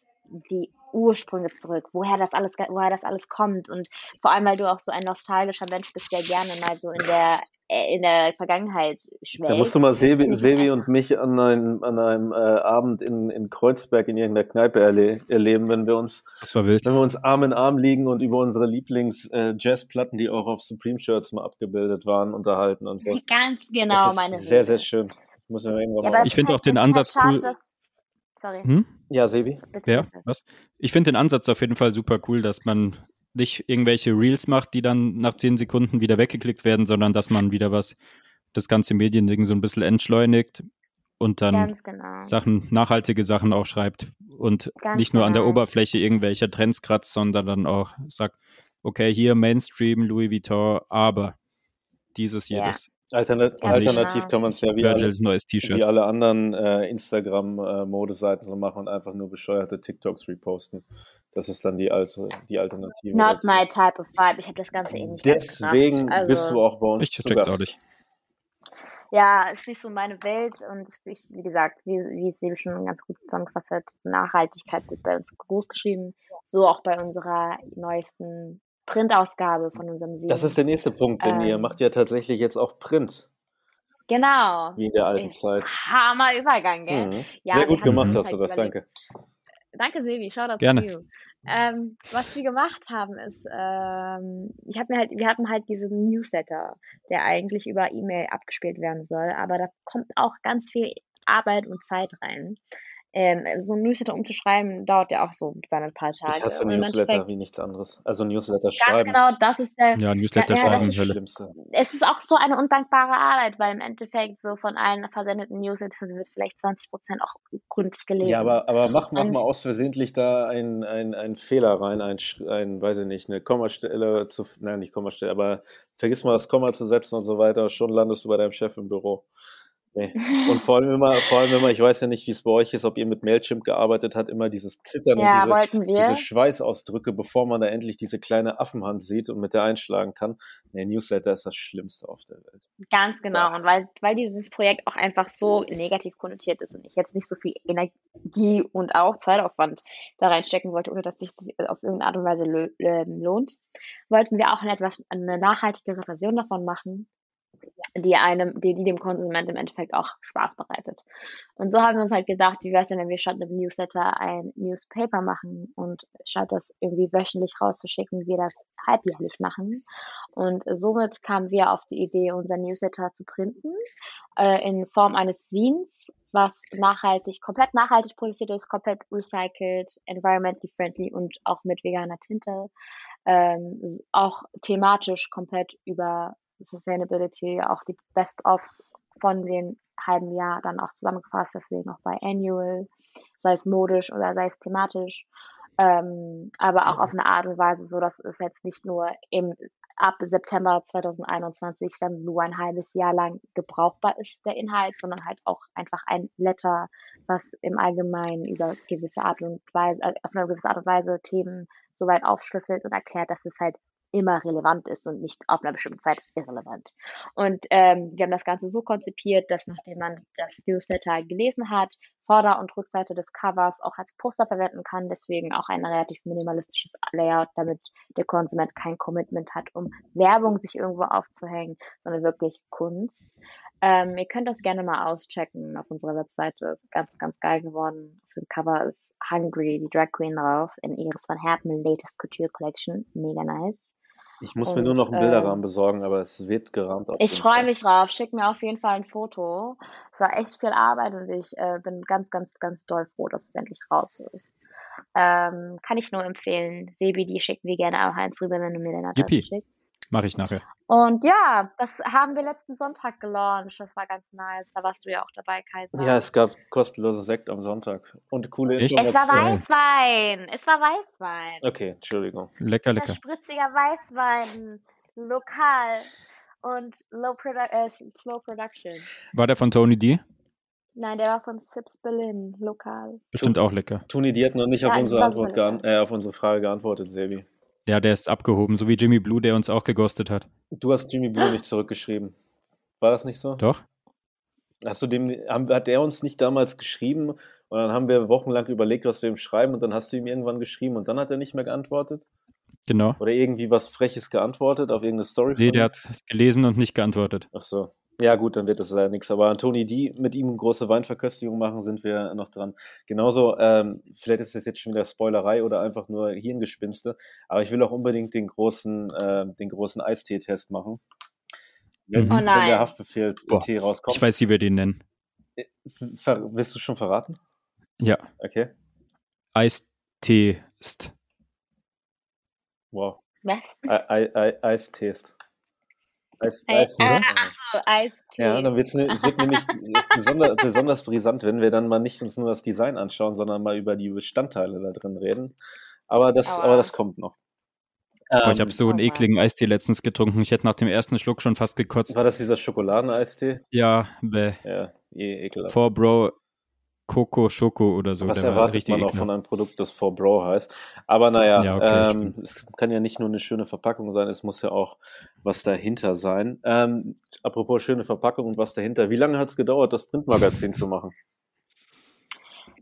die Ursprünge zurück, woher das alles, woher das alles kommt und vor allem, weil du auch so ein nostalgischer Mensch bist, der gerne mal so in der äh, in der Vergangenheit schwelgt. Da musst du mal Sebi, Sebi und mich an einem, an einem äh, Abend in, in Kreuzberg in irgendeiner Kneipe erle erleben, wenn wir uns, das war wild. wenn wir uns Arm in Arm liegen und über unsere Lieblings-Jazz-Platten, äh, die auch auf Supreme-Shirts mal abgebildet waren, unterhalten und so. Ganz genau, meine Sehr, sehr schön. Muss man irgendwann ja, ich finde auch den Ansatz halt cool. Dass, Sorry. Hm? Ja, Sebi. Bitte, ja, was? Ich finde den Ansatz auf jeden Fall super cool, dass man nicht irgendwelche Reels macht, die dann nach zehn Sekunden wieder weggeklickt werden, sondern dass man wieder was, das ganze Mediending so ein bisschen entschleunigt und dann genau. Sachen, nachhaltige Sachen auch schreibt und Ganz nicht nur genau. an der genau. Oberfläche irgendwelcher Trends kratzt, sondern dann auch sagt, okay, hier Mainstream, Louis Vuitton, aber dieses, jedes. Alternat ja, alternativ kann man es ja wie alle, wie alle, anderen äh, Instagram-Modeseiten äh, so machen und einfach nur bescheuerte TikToks reposten. Das ist dann die, alte, die Alternative. Not dazu. my type of vibe. Ich habe das Ganze eh nicht Deswegen also, bist du auch bei uns. Ich check's auch nicht. Ja, ist nicht so meine Welt und ich, wie gesagt, wie, wie es eben schon ganz gut zusammengefasst hat, Nachhaltigkeit wird bei uns groß geschrieben, so auch bei unserer neuesten Printausgabe von unserem Sieg. Das ist der nächste Punkt, denn ähm, ihr macht ja tatsächlich jetzt auch Print. Genau. Wie in der alten ich, Zeit. Hammer Übergang, gell? Mhm. Ja, Sehr gut gemacht hast du das, danke. Danke, Silvi, schau dazu. Gerne. Ähm, was wir gemacht haben, ist, ähm, ich hab mir halt, wir hatten halt diesen Newsletter, der eigentlich über E-Mail abgespielt werden soll, aber da kommt auch ganz viel Arbeit und Zeit rein ähm, so ein Newsletter umzuschreiben, dauert ja auch so seine paar Tage. Ich hasse Und Newsletter wie nichts anderes. Also Newsletter Ganz schreiben. genau, das ist der, Ja, Newsletter Ja, schreiben, ist Hölle. Schlimmste. es ist auch so eine undankbare Arbeit, weil im Endeffekt so von allen versendeten Newslettern wird vielleicht 20 Prozent auch gründlich gelesen. Ja, aber, aber mach, mach Und- mal aus versehentlich da einen ein Fehler rein, ein, ein, weiß ich nicht, eine Kommastelle zu, nein, nicht Kommastelle, aber vergiss mal das Komma zu setzen und so weiter, schon landest du bei deinem Chef im Büro. Nee. Und vor allem immer, vor allem immer, ich weiß ja nicht, wie es bei euch ist, ob ihr mit Mailchimp gearbeitet habt, immer dieses Zittern ja, und diese, diese Schweißausdrücke, bevor man da endlich diese kleine Affenhand sieht und mit der einschlagen kann. Nee, Newsletter ist das Schlimmste auf der Welt. Ganz genau. Und weil, weil dieses Projekt auch einfach so negativ konnotiert ist und ich jetzt nicht so viel Energie und auch Zeitaufwand da reinstecken wollte, ohne dass sich das auf irgendeine Art und Weise ähm, lohnt, wollten wir auch eine etwas eine nachhaltigere Version davon machen, die einem, die, die dem Konsument im Endeffekt auch Spaß bereitet. Und so haben wir uns halt gedacht, wie wäre es denn, wenn wir statt einem Newsletter ein Newspaper machen und statt das irgendwie wöchentlich rauszuschicken, wir das halbjährlich machen. Und somit kamen wir auf die Idee, unser Newsletter zu printen, äh, in Form eines Zines, was nachhaltig, komplett nachhaltig produziert ist, komplett recycelt, environmentally friendly und auch mit veganer Tinte, ähm, auch thematisch komplett über Sustainability, auch die Best-ofs von den halben Jahr dann auch zusammengefasst, deswegen auch bei Annual, sei es modisch oder sei es thematisch, ähm, aber auch auf eine Art und Weise, so dass es jetzt nicht nur im ab September 2021 dann nur ein halbes Jahr lang gebrauchbar ist, der Inhalt, sondern halt auch einfach ein Letter, was im Allgemeinen über gewisse Art und Weise, äh, auf eine gewisse Art und Weise Themen soweit aufschlüsselt und erklärt, dass es halt immer relevant ist und nicht auf einer bestimmten Zeit irrelevant. Und ähm, wir haben das Ganze so konzipiert, dass nachdem man das Newsletter gelesen hat, Vorder- und Rückseite des Covers auch als Poster verwenden kann, deswegen auch ein relativ minimalistisches Layout, damit der Konsument kein Commitment hat, um Werbung sich irgendwo aufzuhängen, sondern wirklich Kunst. Ähm, ihr könnt das gerne mal auschecken auf unserer Webseite. Ist ganz, ganz geil geworden. Auf dem Cover ist Hungry, die Drag Queen drauf, in Iris van Herpen Latest Couture Collection. Mega nice. Ich muss mir Und, nur noch einen Bilderrahmen besorgen, aber es wird gerahmt. Ich freue mich drauf. Schick mir auf jeden Fall ein Foto. Es war echt viel Arbeit und ich äh, bin ganz, ganz, ganz doll froh, dass es endlich raus ist. Ähm, kann ich nur empfehlen. Sebi, die schicken wir gerne auch eins rüber, wenn du mir deine Adresse schickst. Mache ich nachher. Und ja, das haben wir letzten Sonntag gelauncht. Das war ganz nice. Da warst du ja auch dabei, Kaiser. Ja, es gab kostenlose Sekt am Sonntag und coole Echt? es war. Weißwein. Es war Weißwein. Okay, Entschuldigung. Lecker, Es war lecker. spritziger Weißwein. Lokal. Und low produ äh, slow production. War der von Tony D? Nein, der war von Sips Berlin. Lokal. Bestimmt auch lecker. Toni, die hat noch nicht auf Ja, unsere das Antwort äh, auf unsere Frage geantwortet, Sebi. Ja, der ist abgehoben, so wie Jimmy Blue, der uns auch geghostet hat. Du hast Jimmy Blue nicht zurückgeschrieben. War das nicht so? Doch? Hast du dem, hat er uns nicht damals geschrieben und dann haben wir wochenlang überlegt, was wir ihm schreiben und dann hast du ihm irgendwann geschrieben und dann hat er nicht mehr geantwortet? Genau. Oder irgendwie was Freches geantwortet auf irgendeine Story? Nee, der hat gelesen und nicht geantwortet. Ach so. Ja, gut, dann wird das leider nichts. Aber Toni, die mit ihm große Weinverköstigung machen, sind wir noch dran. Genauso, ähm, vielleicht ist das jetzt schon wieder Spoilerei oder einfach nur Hirngespinste, aber ich will auch unbedingt den großen, äh, den großen Eistee-Test machen. Wenn, Mhm. Oh wenn nein. der Haftbefehl Boah, Tee rauskommt. Ich weiß, wie wir den nennen. Ver willst du schon verraten? Ja, Okay. Eistee-st. Wow. Was? Ei- Ei- Ei- Eistest. Eis, Ey, Eis, äh, oder? achso, Eistee. Ja, dann wird's ne, es wird nämlich besonders, besonders brisant, wenn wir dann mal nicht uns nur das Design anschauen, sondern mal über die Bestandteile da drin reden. Aber das, Aua. aber das kommt noch. Boah, ich habe so einen Oh ekligen Eistee letztens getrunken. Ich hätte nach dem ersten Schluck schon fast gekotzt. war das dieser Schokoladeneistee? Ja, bäh. Ja, eh ekelhaft. For Bro Coco Schoko oder so. Was erwartet man auch von einem Produkt, das For Bro heißt? Aber naja, Ja, okay, ähm, es kann ja nicht nur eine schöne Verpackung sein, es muss ja auch was dahinter sein. Ähm, apropos schöne Verpackung und was dahinter. Wie lange hat es gedauert, das Printmagazin zu machen?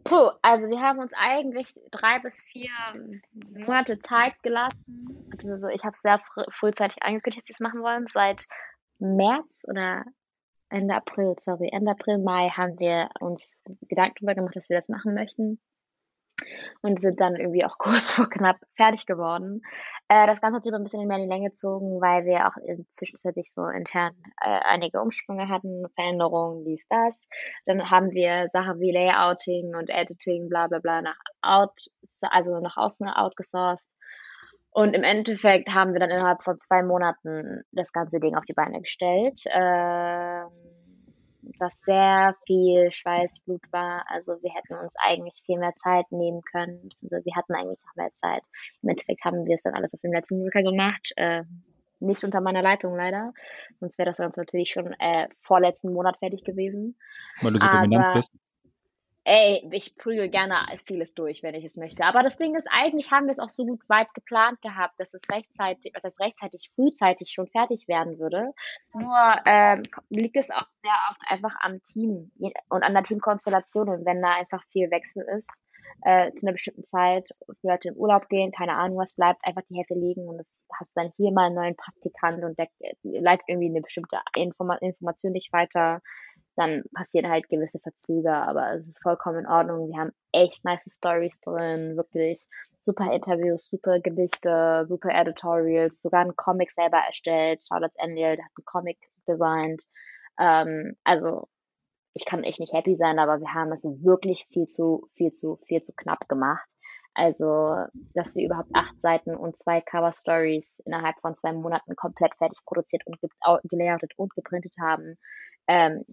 Puh, also wir haben uns eigentlich drei bis vier Monate Zeit gelassen. Also ich habe sehr fr frühzeitig angekündigt, dass wir es machen wollen. Seit März oder Ende April, sorry, Ende April, Mai haben wir uns Gedanken darüber gemacht, dass wir das machen möchten. und sind dann irgendwie auch kurz vor knapp fertig geworden. Äh, das Ganze hat sich aber ein bisschen mehr in die Länge gezogen, weil wir auch zwischenzeitlich so intern äh, einige Umsprünge hatten, Veränderungen, dies, das. Dann haben wir Sachen wie Layouting und Editing, bla bla bla, nach out, also nach außen outgesourced. Und im Endeffekt haben wir dann innerhalb von zwei Monaten das ganze Ding auf die Beine gestellt. Ähm, was sehr viel Schweißblut war. Also wir hätten uns eigentlich viel mehr Zeit nehmen können. Also wir hatten eigentlich noch mehr Zeit. Im Endeffekt haben wir es dann alles auf dem letzten Drücker gemacht. Äh, nicht unter meiner Leitung leider. Sonst wäre das sonst natürlich schon äh, vorletzten Monat fertig gewesen. Weil du so Aber, dominant bist. Ey, ich prügel gerne vieles durch, wenn ich es möchte. Aber das Ding ist, eigentlich haben wir es auch so gut weit geplant gehabt, dass es rechtzeitig, was heißt rechtzeitig, frühzeitig schon fertig werden würde. Nur ähm, liegt es auch sehr oft einfach am Team und an der Teamkonstellation. Und wenn da einfach viel Wechsel ist, äh, zu einer bestimmten Zeit, Leute in Urlaub gehen, keine Ahnung was, bleibt einfach die Hälfte liegen und das hast du dann hier mal einen neuen Praktikant und der leitet irgendwie eine bestimmte Informa Information nicht weiter dann passieren halt gewisse Verzüge, aber es ist vollkommen in Ordnung. Wir haben echt nice Stories drin, wirklich super Interviews, super Gedichte, super Editorials, sogar einen Comic selber erstellt. Charlotte Endiel hat einen Comic designt. Ähm, also ich kann echt nicht happy sein, aber wir haben es wirklich viel zu, viel zu, viel zu knapp gemacht. Also, dass wir überhaupt acht Seiten und zwei Cover Stories innerhalb von zwei Monaten komplett fertig produziert und gelayoutet und geprintet haben, ähm,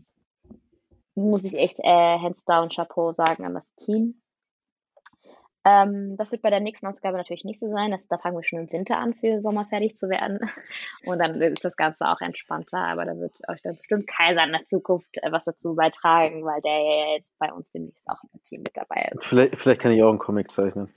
muss ich echt äh, Hands down Chapeau sagen an das Team. Ähm, das wird bei der nächsten Ausgabe natürlich nicht so sein. Das, da fangen wir schon im Winter an, für Sommer fertig zu werden. Und dann ist das Ganze auch entspannter. Aber da wird euch dann bestimmt Kaiser in der Zukunft äh, was dazu beitragen, weil der ja jetzt bei uns demnächst auch im Team mit dabei ist. Vielleicht, vielleicht kann ich auch einen Comic zeichnen.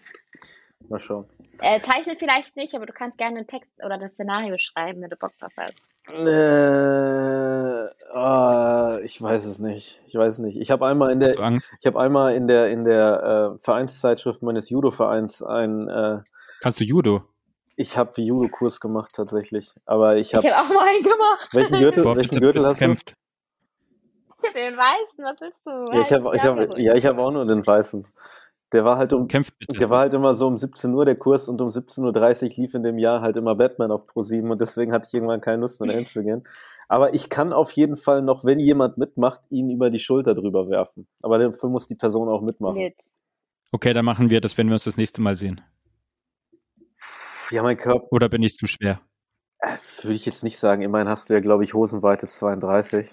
Mal schauen. Äh, zeichnet vielleicht nicht, aber du kannst gerne einen Text oder das Szenario schreiben, wenn du Bock drauf hast. Äh, oh, ich weiß es nicht. Ich weiß es nicht. Ich habe einmal in der, ich habe einmal in der in der äh, Vereinszeitschrift meines Judo-Vereins ein. Äh, Kannst du Judo? Ich habe Judo-Kurs gemacht tatsächlich, aber ich habe. Ich habe auch mal einen gemacht. Welchen Gürtel? Boah, welchen Gürtel hast kämpft. du? Ich habe den weißen. Was willst du? Ja, ich habe, ich habe, ja, ich habe auch nur den weißen. Der war halt um, Kämpft bitte. der war halt immer so um 17 Uhr der Kurs und um 17.30 Uhr lief in dem Jahr halt immer Batman auf Pro 7 und deswegen hatte ich irgendwann keine Lust mehr dahin zu gehen. Aber ich kann auf jeden Fall noch, wenn jemand mitmacht, ihn über die Schulter drüber werfen. Aber dafür muss die Person auch mitmachen. Mit. Okay, dann machen wir das, wenn wir uns das nächste Mal sehen. Ja, mein Körper. Oder bin ich zu schwer? Äh, würde ich jetzt nicht sagen. Immerhin hast du ja, glaube ich, Hosenweite 32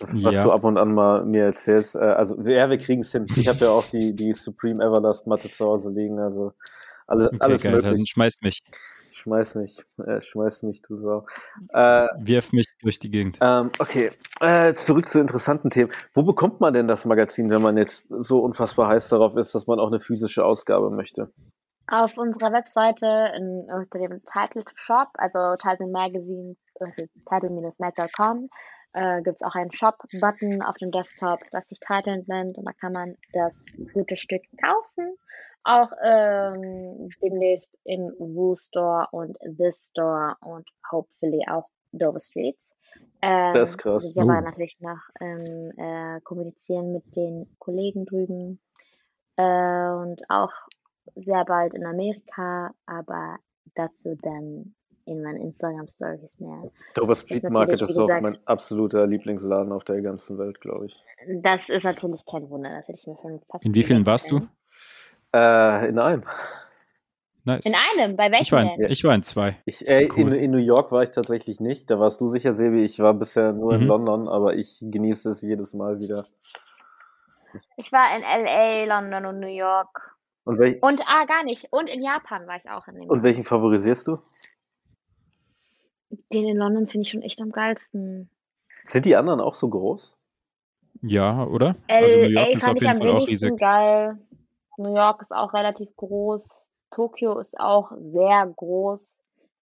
was ja. du ab und an mal mir erzählst. Äh, also ja, wir kriegen es hin. Ich habe ja auch die, die Supreme Everlast Matte zu Hause liegen, also alles, okay, alles geil, möglich. Dann schmeißt mich. Schmeiß mich, äh, schmeiß mich, du Sau. Äh, Wirf mich durch die Gegend. Ähm, okay, äh, zurück zu interessanten Themen. Wo bekommt man denn das Magazin, wenn man jetzt so unfassbar heiß darauf ist, dass man auch eine physische Ausgabe möchte? Auf unserer Webseite in, unter dem Title Shop, also Title Magazine, also title-mag.com, äh, gibt es auch einen Shop-Button auf dem Desktop, das sich Title nennt und da kann man das gute Stück kaufen. Auch ähm, demnächst im Woo Store und The Store und hopefully auch Dover Streets. Ähm, das ist krass. Wir werden uh. natürlich noch ähm, äh, kommunizieren mit den Kollegen drüben äh, und auch sehr bald in Amerika, aber dazu dann in meinen Instagram-Stories mehr. Dover Street Market ist auch mein absoluter Lieblingsladen auf der ganzen Welt, glaube ich. Das ist natürlich kein Wunder, das hätte ich mir schon fast In wie vielen warst du? Äh, in einem. Nice. In einem? Bei welchem ich war in, Ich war in zwei. Ich, äh, cool. in, in, New York war ich tatsächlich nicht. Da warst du sicher, Sebi. Ich war bisher nur mhm. in London, aber ich genieße es jedes Mal wieder. Ich war in LA, London und New York. Und, welch, und ah, gar nicht. Und in Japan war ich auch in dem Und welchen favorisierst du? Den in London finde ich schon echt am geilsten. Sind die anderen auch so groß? Ja, oder? LA also New York ist auf jeden Fall auch riesig. geil. New York ist auch relativ groß. Tokio ist auch sehr groß.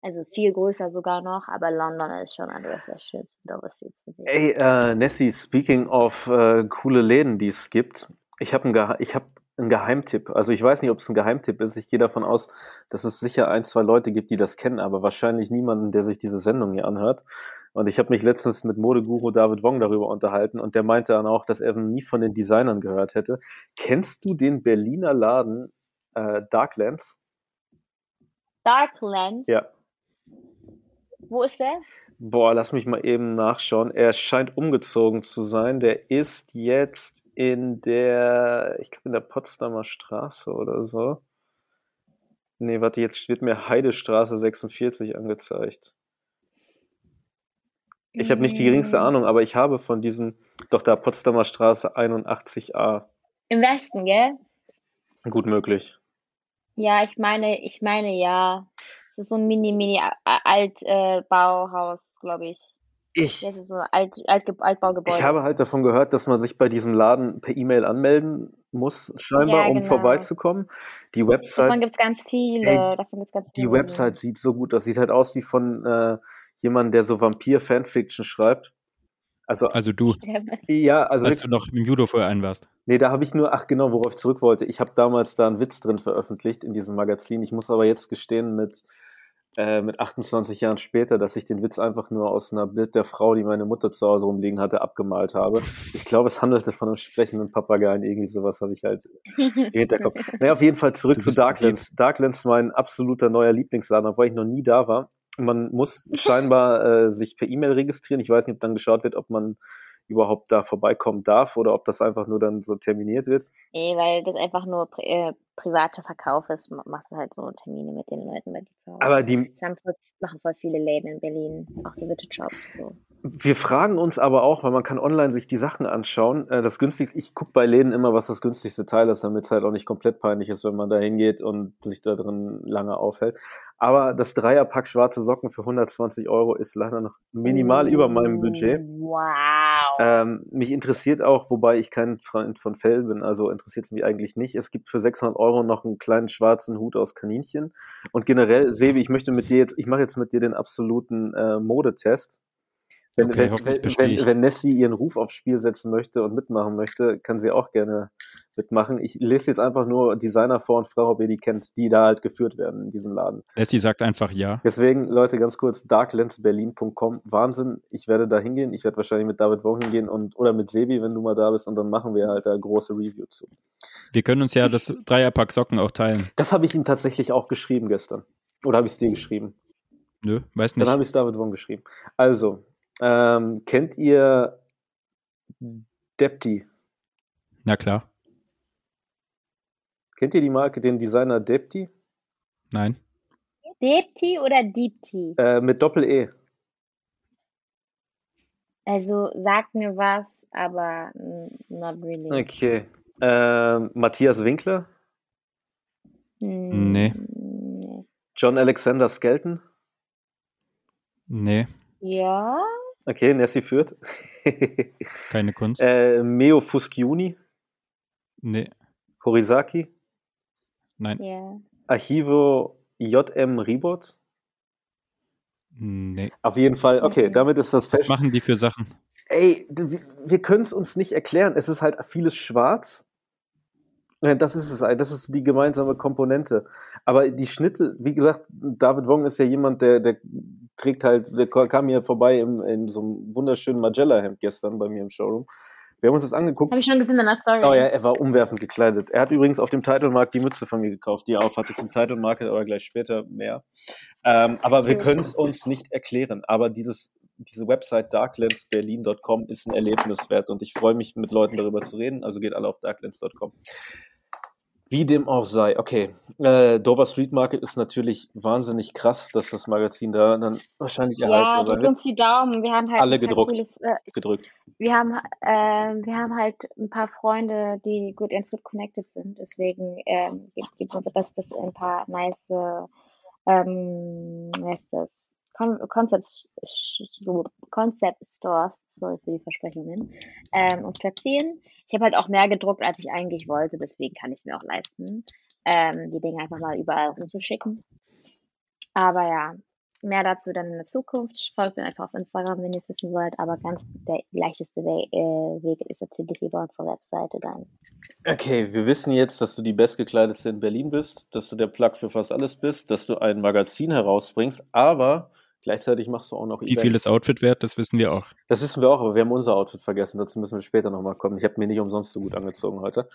Also viel größer sogar noch, aber London ist schon eines der schönsten Dover-Streets für mich. Ey, äh, Nessie, speaking of äh, coole Läden, die es gibt. Ich habe ein, hab ein Geheimtipp. Also ich weiß nicht, ob es ein Geheimtipp ist. Ich gehe davon aus, dass es sicher ein, zwei Leute gibt, die das kennen, aber wahrscheinlich niemanden, der sich diese Sendung hier anhört. Und ich habe mich letztens mit Modeguru David Wong darüber unterhalten und der meinte dann auch, dass er nie von den Designern gehört hätte. Kennst du den Berliner Laden äh, Darklands? Darklands? Ja. Wo ist der? Boah, lass mich mal eben nachschauen. Er scheint umgezogen zu sein. Der ist jetzt in der, ich glaube in der Potsdamer Straße oder so. Nee, warte, jetzt wird mir Heidestraße 46 angezeigt. Ich habe nicht die geringste Mm, Ahnung, aber ich habe von diesem, doch da Potsdamer Straße 81a. Im Westen, gell? Gut möglich. Ja, ich meine, ich meine ja. Es ist so ein mini, mini alt äh, Bauhaus, glaube ich. Ich, Das ist so ein alt, alt, Altbaugebäude. ich habe halt davon gehört, dass man sich bei diesem Laden per E-Mail anmelden muss, scheinbar, Ja, um genau. vorbeizukommen. Die Davon Website, gibt's ganz viele. Ey, Davon gibt's ganz die viele. Website sieht so gut aus. Sieht halt aus wie von äh, jemandem, der so Vampir-Fanfiction schreibt. Also, Also du, ja, also als du noch im Judo-Verein warst. Nee, da habe ich nur, ach genau, worauf ich zurück wollte. Ich habe damals da einen Witz drin veröffentlicht in diesem Magazin. Ich muss aber jetzt gestehen, mit, äh, mit 28 Jahren später, dass ich den Witz einfach nur aus einer Bild der Frau, die meine Mutter zu Hause rumliegen hatte, abgemalt habe. Ich glaube, es handelte von einem sprechenden Papageien. Irgendwie sowas habe ich halt im Hinterkopf. Naja, auf jeden Fall zurück zu Darklands. Darklands ist mein absoluter neuer Lieblingsladen, obwohl ich noch nie da war. Man muss scheinbar äh, sich per E-Mail registrieren. Ich weiß nicht, ob dann geschaut wird, ob man überhaupt da vorbeikommen darf oder ob das einfach nur dann so terminiert wird. Nee, weil das einfach nur pri äh, privater Verkauf ist, ma- machst du halt so Termine mit den Leuten bei dir zu Hause. Aber die, voll, machen voll viele Läden in Berlin, auch so Vintage Shops und so. wir fragen uns aber auch, weil man kann online sich die Sachen anschauen. Äh, das günstigste, ich gucke bei Läden immer, was das günstigste Teil ist, damit es halt auch nicht komplett peinlich ist, wenn man da hingeht und sich da drin lange aufhält. Aber das Dreierpack schwarze Socken für 120 Euro ist leider noch minimal über meinem Budget. Wow. Ähm, mich interessiert auch, wobei ich kein Freund von Fell bin, also interessiert es mich eigentlich nicht. Es gibt für 600 Euro noch einen kleinen schwarzen Hut aus Kaninchen. Und generell, Sebi, ich möchte mit dir jetzt, ich mache jetzt mit dir den absoluten äh, Modetest. Wenn, Okay, wenn, wenn, wenn Nessie ihren Ruf aufs Spiel setzen möchte und mitmachen möchte, kann sie auch gerne mitmachen. Ich lese jetzt einfach nur Designer vor und frage, ob ihr die kennt, die da halt geführt werden in diesem Laden. Leslie sagt einfach ja. Deswegen, Leute, ganz kurz, darklensberlin.com. Wahnsinn, ich werde da hingehen. Ich werde wahrscheinlich mit David Wong hingehen und oder mit Sebi, wenn du mal da bist, und dann machen wir halt da große Review zu. Wir können uns ja das Dreierpack Socken auch teilen. Das habe ich ihm tatsächlich auch geschrieben gestern. Oder habe ich es dir geschrieben? Nö, weiß Dann habe nicht. ich es David Wong geschrieben. Also, ähm, kennt ihr Depti? Na klar. Kennt ihr die Marke, den Designer Depti? Nein. Deep Tea oder Deep Tea? Äh, mit Doppel-E. Also sagt mir was, aber not really. Okay. Ähm, Matthias Winkler? Mm, Nee. nee. John Alexander Skelton? Nee, Ja, Okay, Nessie führt. keine Kunst. äh, Meo Fuschiuni? Nee, Horizaki? Nein. ja. Archivo JM Ribot? Nee. Auf jeden Fall, okay, damit ist das Was fest. machen die für Sachen? Ey, wir- können es uns nicht erklären. Es ist halt vieles schwarz. Das ist es, das ist die gemeinsame Komponente. Aber die Schnitte, wie gesagt, David Wong ist ja jemand, der, der trägt halt, der kam hier vorbei im, in so einem wunderschönen Magella-Hemd gestern bei mir im Showroom. Wir haben uns das angeguckt. Habe ich schon gesehen in der Story. Oh ja, er war umwerfend gekleidet. Er hat übrigens auf dem Titlemarkt die Mütze von mir gekauft, die er aufhatte zum Title Market, aber gleich später mehr. Ähm, aber wir können es uns nicht erklären. Aber dieses, diese Website darklandsberlin.com ist ein Erlebnis wert und ich freue mich, mit Leuten darüber zu reden. Also geht alle auf darklands.com. Wie dem auch sei. Okay, äh, Dover Street Market ist natürlich wahnsinnig krass, dass das Magazin da dann wahrscheinlich Ja, erhalten sein drück uns die Daumen. Wir haben halt Alle gedruckt. coole, äh, Gedrückt. wir haben, äh, wir haben halt ein paar Freunde, die gut ins Good connected sind. Deswegen ähm, gibt, gibt unser Bestes ein paar nice, ähm, wie heißt das? Con Concept, Concept Stores, sorry für die Versprechungen, ähm, uns platzieren. Ich habe halt auch mehr gedruckt, als ich eigentlich wollte, deswegen kann ich es mir auch leisten, ähm, die Dinge einfach mal überall rumzuschicken. Aber ja, mehr dazu dann in der Zukunft. Folgt mir einfach auf Instagram, wenn ihr es wissen wollt. Aber ganz der leichteste We äh, Weg ist natürlich über unsere Webseite dann. Okay, wir wissen jetzt, dass du die bestgekleidetste in Berlin bist, dass du der Plug für fast alles bist, dass du ein Magazin herausbringst, aber Gleichzeitig machst du auch noch Wie viel Events. das Outfit wert, das wissen wir auch. Das wissen wir auch, aber wir haben unser Outfit vergessen. Dazu müssen wir später nochmal kommen. Ich habe mir nicht umsonst so gut angezogen heute.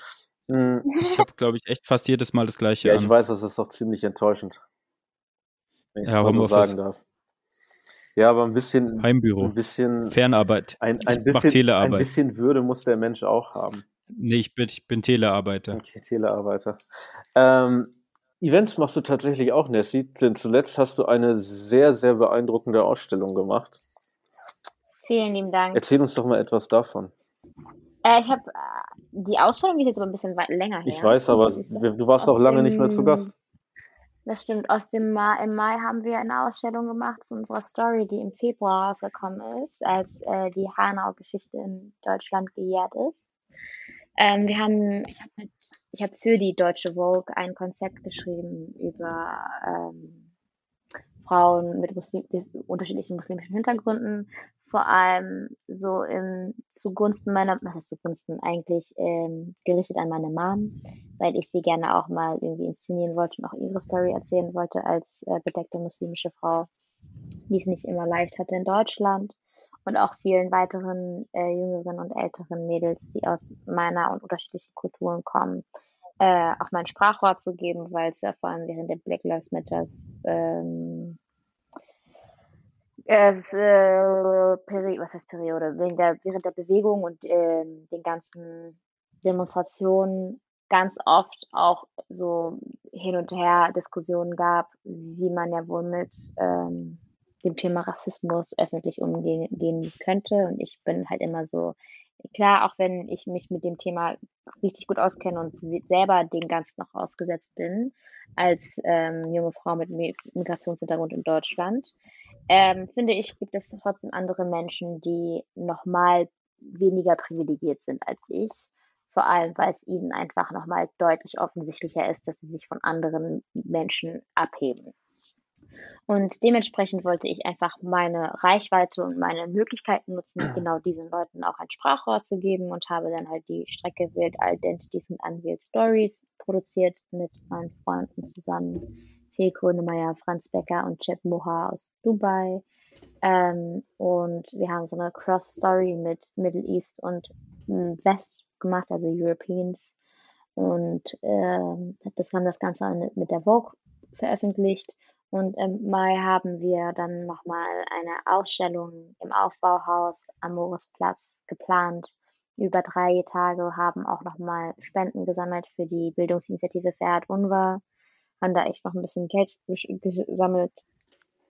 Hm, Ich habe, glaube ich, echt fast jedes Mal das gleiche ja, an. ich weiß, das ist auch ziemlich enttäuschend. Wenn ich es Ja, mal so sagen darf. Ja, aber ein bisschen, Heimbüro. ein bisschen, Fernarbeit. ein, ein bisschen, ein Telearbeit. bisschen Würde muss der Mensch auch haben. Nee, ich bin, ich bin Telearbeiter. Okay, Telearbeiter. Ähm, Events machst du tatsächlich auch, Nessie, denn zuletzt hast du eine sehr, sehr beeindruckende Ausstellung gemacht. Vielen lieben Dank. Erzähl uns doch mal etwas davon. Äh, ich habe äh, die Ausstellung ist jetzt aber ein bisschen weit, länger her. Ich weiß, aber du? warst auch lange nicht mehr zu dem- Gast. Das stimmt. Aus dem Mai, Im Mai haben wir eine Ausstellung gemacht zu unserer Story, die im Februar rausgekommen ist, als äh, die Hanau-Geschichte in Deutschland gejährt ist. Ähm, wir haben, ich habe ich habe für die Deutsche Vogue ein Konzept geschrieben über ähm, Frauen mit Muslim unterschiedlichen muslimischen Hintergründen, vor allem so im zugunsten meiner, was heißt zugunsten, eigentlich ähm, gerichtet an meine Mom, weil ich sie gerne auch mal irgendwie inszenieren wollte und auch ihre Story erzählen wollte als äh, bedeckte muslimische Frau, die es nicht immer leicht hatte in Deutschland und auch vielen weiteren äh, jüngeren und älteren Mädels, die aus meiner und unterschiedlichen Kulturen kommen, äh, auch mein Sprachrohr zu geben, weil es ja vor allem während der Black Lives Matters ähm, es, äh, Peri was heißt Periode? Wegen der, während der Bewegung und ähm, den ganzen Demonstrationen ganz oft auch so hin und her Diskussionen gab, wie man ja wohl mit ähm, dem Thema Rassismus öffentlich umgehen gehen könnte. Und ich bin halt immer so, klar, auch wenn ich mich mit dem Thema richtig gut auskenne und se- selber dem Ganzen noch ausgesetzt bin, als ähm, junge Frau mit Mi- Migrationshintergrund in Deutschland, ähm, finde ich, gibt es trotzdem andere Menschen, die nochmal weniger privilegiert sind als ich. Vor allem, weil es ihnen einfach nochmal deutlich offensichtlicher ist, dass sie sich von anderen Menschen abheben. Und dementsprechend wollte ich einfach meine Reichweite und meine Möglichkeiten nutzen, genau diesen Leuten auch ein Sprachrohr zu geben und habe dann halt die Strecke Wild Identities und Unveiled Stories produziert mit meinen Freunden zusammen. Phil Grönemeyer, Franz Becker und Chip Moha aus Dubai. Ähm, und wir haben so eine Cross-Story mit Middle East und West gemacht, also Europeans. Und ähm, das haben das Ganze an- mit der Vogue veröffentlicht. Und im Mai haben wir dann nochmal eine Ausstellung im Aufbauhaus am Moritzplatz geplant. Über drei Tage haben auch nochmal Spenden gesammelt für die Bildungsinitiative Verhrt Unwahr. Haben da echt noch ein bisschen Geld gesammelt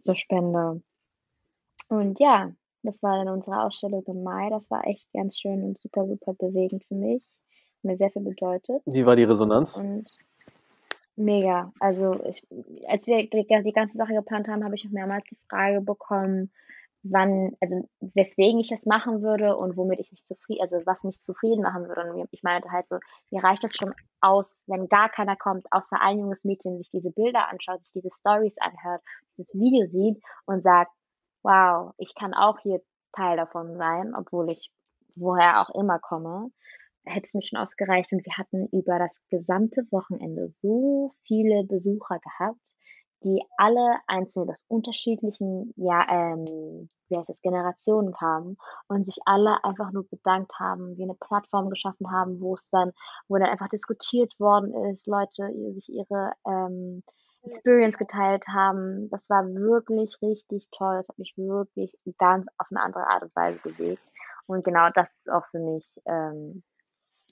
zur Spende. Und ja, das war dann unsere Ausstellung im Mai. Das war echt ganz schön und super, super bewegend für mich. Mir sehr viel bedeutet. Wie war die Resonanz? Und mega. Also ich, als wir die, ganze Sache geplant haben, habe ich auch mehrmals die Frage bekommen, wann, also weswegen ich das machen würde und womit ich mich zufrieden, also was mich zufrieden machen würde. Und ich meinte halt so, mir reicht es schon aus, wenn gar keiner kommt, außer ein junges Mädchen sich diese Bilder anschaut, sich diese Stories anhört, dieses Video sieht und sagt, wow, ich kann auch hier Teil davon sein, obwohl ich woher auch immer komme hätte es mir schon ausgereicht. Und wir hatten über das gesamte Wochenende so viele Besucher gehabt, die alle einzeln aus unterschiedlichen, ja, ähm, wie heißt das, Generationen kamen und sich alle einfach nur bedankt haben, wir eine Plattform geschaffen haben, wo es dann, wo dann einfach diskutiert worden ist, Leute sich ihre ähm, Experience geteilt haben. Das war wirklich richtig toll. Das hat mich wirklich ganz auf eine andere Art und Weise bewegt. Und genau das ist auch für mich ähm,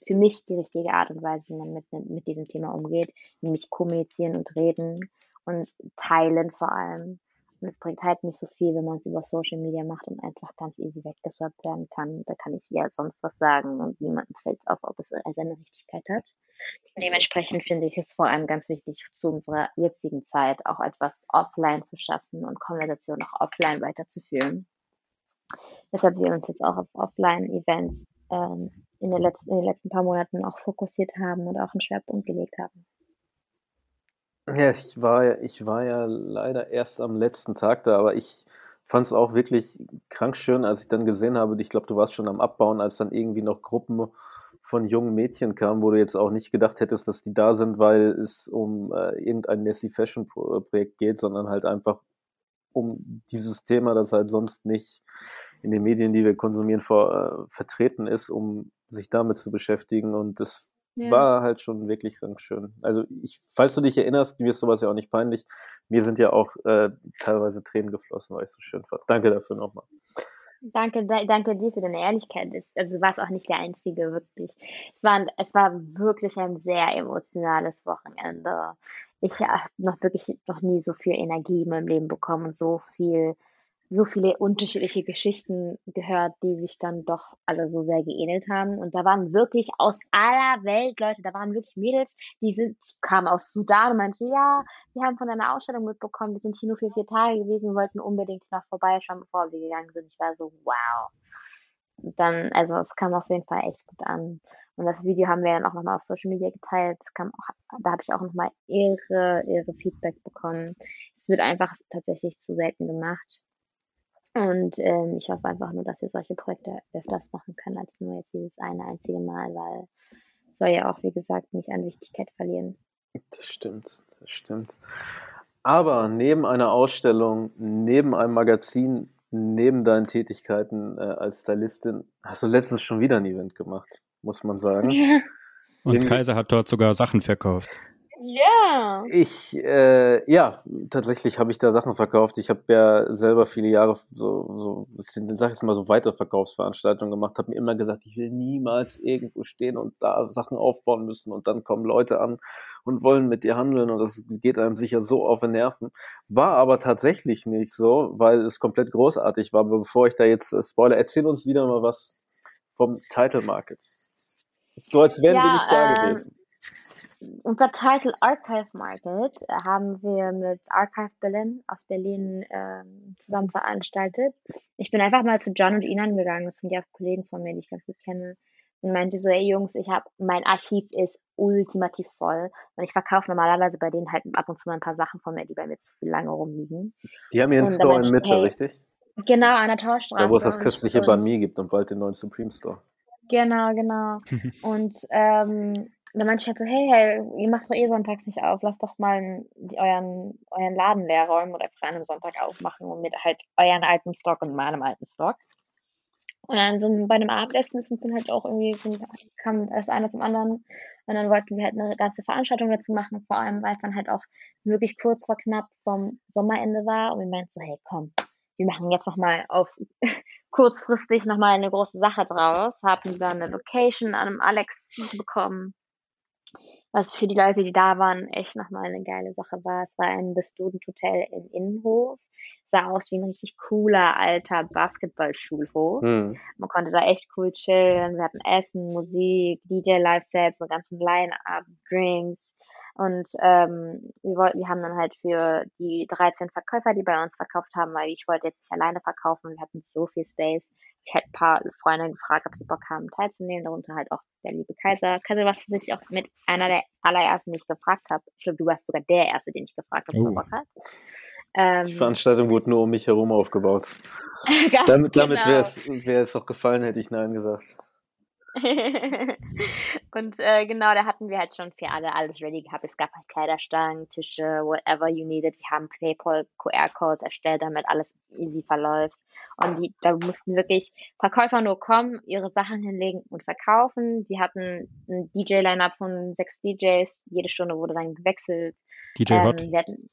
für mich die richtige Art und Weise, wie man mit, mit diesem Thema umgeht, nämlich kommunizieren und reden und teilen vor allem. Und es bringt halt nicht so viel, wenn man es über Social Media macht und einfach ganz easy weggeswappt werden kann. Da kann ich ja sonst was sagen und niemandem fällt auf, ob es seine Richtigkeit hat. Dementsprechend finde ich es vor allem ganz wichtig, zu unserer jetzigen Zeit auch etwas offline zu schaffen und Konversation auch offline weiterzuführen. Weshalb wir uns jetzt auch auf Offline-Events ähm, in, der letzten, in den letzten paar Monaten auch fokussiert haben und auch einen Schwerpunkt gelegt haben. Ja, ich war ja, ich war ja leider erst am letzten Tag da, aber ich fand es auch wirklich krank schön, als ich dann gesehen habe, ich glaube, du warst schon am Abbauen, als dann irgendwie noch Gruppen von jungen Mädchen kamen, wo du jetzt auch nicht gedacht hättest, dass die da sind, weil es um äh, irgendein Nessie Fashion Pro Projekt geht, sondern halt einfach um dieses Thema, das halt sonst nicht in den Medien, die wir konsumieren, vor, äh, vertreten ist, um sich damit zu beschäftigen. Und das ja. war halt schon wirklich ganz schön. Also ich, falls du dich erinnerst, mir ist sowas ja auch nicht peinlich. Mir sind ja auch äh, teilweise Tränen geflossen, weil ich so schön fand. Danke dafür nochmal. Danke, danke dir für deine Ehrlichkeit. Also war es auch nicht der einzige, wirklich. Es war, es war wirklich ein sehr emotionales Wochenende. Ich habe noch wirklich noch nie so viel Energie in meinem Leben bekommen und so viel so viele unterschiedliche Geschichten gehört, die sich dann doch alle so sehr geähnelt haben. Und da waren wirklich aus aller Welt Leute, da waren wirklich Mädels, die sind, kamen aus Sudan und meinten, ja, wir haben von deiner Ausstellung mitbekommen, wir sind hier nur für vier Tage gewesen, wollten unbedingt noch vorbeischauen, bevor wir gegangen sind. Ich war so, wow. Und dann, also es kam auf jeden Fall echt gut an. Und das Video haben wir dann auch nochmal auf Social Media geteilt. Auch, da habe ich auch nochmal ihre, ihre Feedback bekommen. Es wird einfach tatsächlich zu selten gemacht. Und ähm, ich hoffe einfach nur, dass wir solche Projekte öfters machen können, als nur jetzt dieses eine einzige Mal, weil es soll ja auch, wie gesagt, nicht an Wichtigkeit verlieren. Das stimmt, das stimmt. Aber neben einer Ausstellung, neben einem Magazin, neben deinen Tätigkeiten äh, als Stylistin, hast du letztens schon wieder ein Event gemacht, muss man sagen. Ja. Und Irgendwie Kaiser hat dort sogar Sachen verkauft. Ja. Ich, äh, ja, tatsächlich habe ich da Sachen verkauft. Ich habe ja selber viele Jahre so, so sag ich jetzt mal so Weiterverkaufsveranstaltungen gemacht, habe mir immer gesagt, ich will niemals irgendwo stehen und da Sachen aufbauen müssen und dann kommen Leute an und wollen mit dir handeln und das geht einem sicher so auf den Nerven. War aber tatsächlich nicht so, weil es komplett großartig war. Aber bevor ich da jetzt äh, spoiler, erzähl uns wieder mal was vom Title Market. So als wären ja, wir nicht da ähm, gewesen unser Titel Archive Market äh, haben wir mit Archive Berlin aus Berlin ähm, zusammen veranstaltet. Ich bin einfach mal zu John und Inan gegangen, das sind ja Kollegen von mir, die ich ganz gut kenne, und meinte so, ey Jungs, ich habe mein Archiv ist ultimativ voll und ich verkaufe normalerweise bei denen halt ab und zu mal ein paar Sachen von mir, die bei mir zu viel lange rumliegen. Die haben ihren und Store in Mitte, hey, richtig? Genau, an der Torstraße. Da wo es das köstliche Banh gibt und bald den neuen Supreme Store. Genau, genau. und ähm, dann meinte ich halt so, hey, hey, ihr macht doch eh sonntags nicht auf, lasst doch mal euren, euren Laden leer räumen oder frei am Sonntag aufmachen und mit halt euren alten Stock und meinem alten Stock. Und dann so bei einem Abendessen ist uns dann halt auch irgendwie so, kam das eine zum anderen. Und dann wollten wir halt eine ganze Veranstaltung dazu machen, vor allem, weil es dann halt auch wirklich kurz vor knapp vom Sommerende war. Und wir meinten so, hey, komm, wir machen jetzt nochmal auf kurzfristig nochmal eine große Sache draus. Haben dann eine Location an einem Alex bekommen was für die Leute, die da waren, echt nochmal eine geile Sache war. Es war ein The Student Hotel im Innenhof. Sah aus wie ein richtig cooler alter Basketballschulhof. Mhm. Man konnte da echt cool chillen. Wir hatten Essen, Musik, DJ-Live-Sets, einen ganzen Line-Up, Drinks. Und ähm, wir, wollten, wir haben dann halt für die 13 Verkäufer, die bei uns verkauft haben, weil ich wollte jetzt nicht alleine verkaufen, wir hatten so viel Space. Ich hätte ein paar Freunde gefragt, ob sie Bock haben, teilzunehmen, darunter halt auch der liebe Kaiser. Kaiser, was sich auch mit einer der allerersten, die ich gefragt habe. Ich glaube, du warst sogar der Erste, den ich gefragt habe, ob er oh. Bock hat. Ähm, die Veranstaltung wurde nur um mich herum aufgebaut. damit damit genau. wäre es auch gefallen, hätte ich Nein gesagt. und äh, genau, da hatten wir halt schon für alle alles ready gehabt. Es gab halt Kleiderstangen, Tische, whatever you needed. Wir haben PayPal QR-Codes erstellt, damit alles easy verläuft. Und die, da mussten wirklich Verkäufer nur kommen, ihre Sachen hinlegen und verkaufen. Wir hatten ein DJ-Line-Up von sechs DJs. Jede Stunde wurde dann gewechselt. DJ ähm, Hot. Hatten,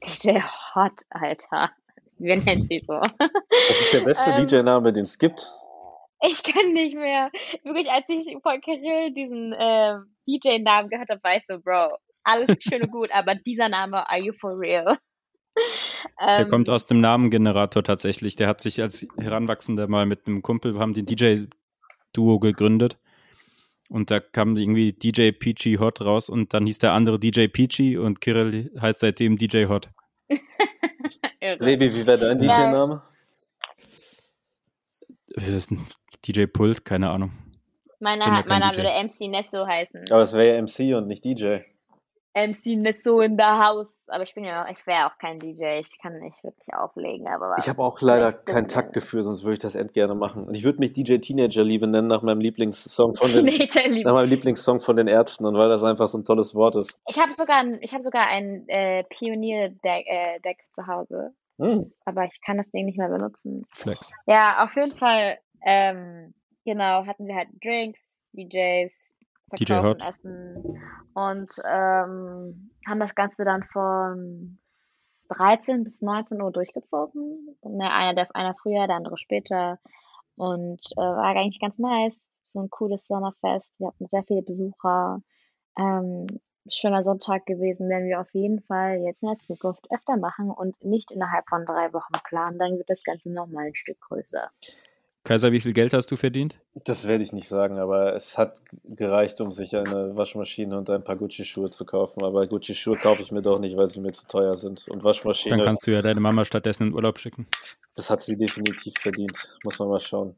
DJ Hot, Alter. Wir nennen sie so. Das ist der beste ähm, DJ-Name, den es gibt. Ich kann nicht mehr. Wirklich, als ich von Kirill diesen äh, DJ-Namen gehört habe, war ich so, Bro, alles schön und gut, aber dieser Name, are you for real? Der ähm, kommt aus dem Namengenerator tatsächlich. Der hat sich als Heranwachsender mal mit einem Kumpel, wir haben den DJ-Duo gegründet. Und da kam irgendwie DJ Peachy Hot raus und dann hieß der andere DJ Peachy und Kirill heißt seitdem DJ Hot. Rebi, wie wäre dein DJ-Name? DJ Pult, keine Ahnung. Meiner, meiner würde MC Nesso heißen. Aber es wäre ja MC und nicht DJ. MC Nesso in the house. Aber ich bin ja, ich wäre auch kein DJ. Ich kann nicht wirklich auflegen. Aber ich habe auch leider kein Taktgefühl, sonst würde ich das end gerne machen. Und ich würde mich DJ Teenager Liebe nennen nach meinem Lieblingssong von den nach meinem Lieblingssong von den Ärzten und weil das einfach so ein tolles Wort ist. Ich habe sogar, ein, ich habe sogar ein äh, Pionier Deck, äh, Deck zu Hause. Hm. aber ich kann das Ding nicht mehr benutzen. Flex. Ja, auf jeden Fall, ähm, genau, hatten wir halt Drinks, DJs, DJ verkaufen, Hot. Essen und ähm, haben das Ganze dann von 13 bis 19 Uhr durchgezogen. Ne, Einer, der, einer früher, der andere später. Und äh, war eigentlich ganz nice. So ein cooles Sommerfest. Wir hatten sehr viele Besucher. Ähm, schöner Sonntag gewesen, werden wir auf jeden Fall jetzt in der Zukunft öfter machen und nicht innerhalb von drei Wochen planen. Dann wird das Ganze nochmal ein Stück größer. Kaiser, wie viel Geld hast du verdient? Das werde ich nicht sagen, aber es hat gereicht, um sich eine Waschmaschine und ein paar Gucci-Schuhe zu kaufen. Aber Gucci-Schuhe kaufe ich mir doch nicht, weil sie mir zu teuer sind. Und Dann Waschmaschine, kannst du ja deine Mama stattdessen in Urlaub schicken. das hat sie definitiv verdient. Muss man mal schauen.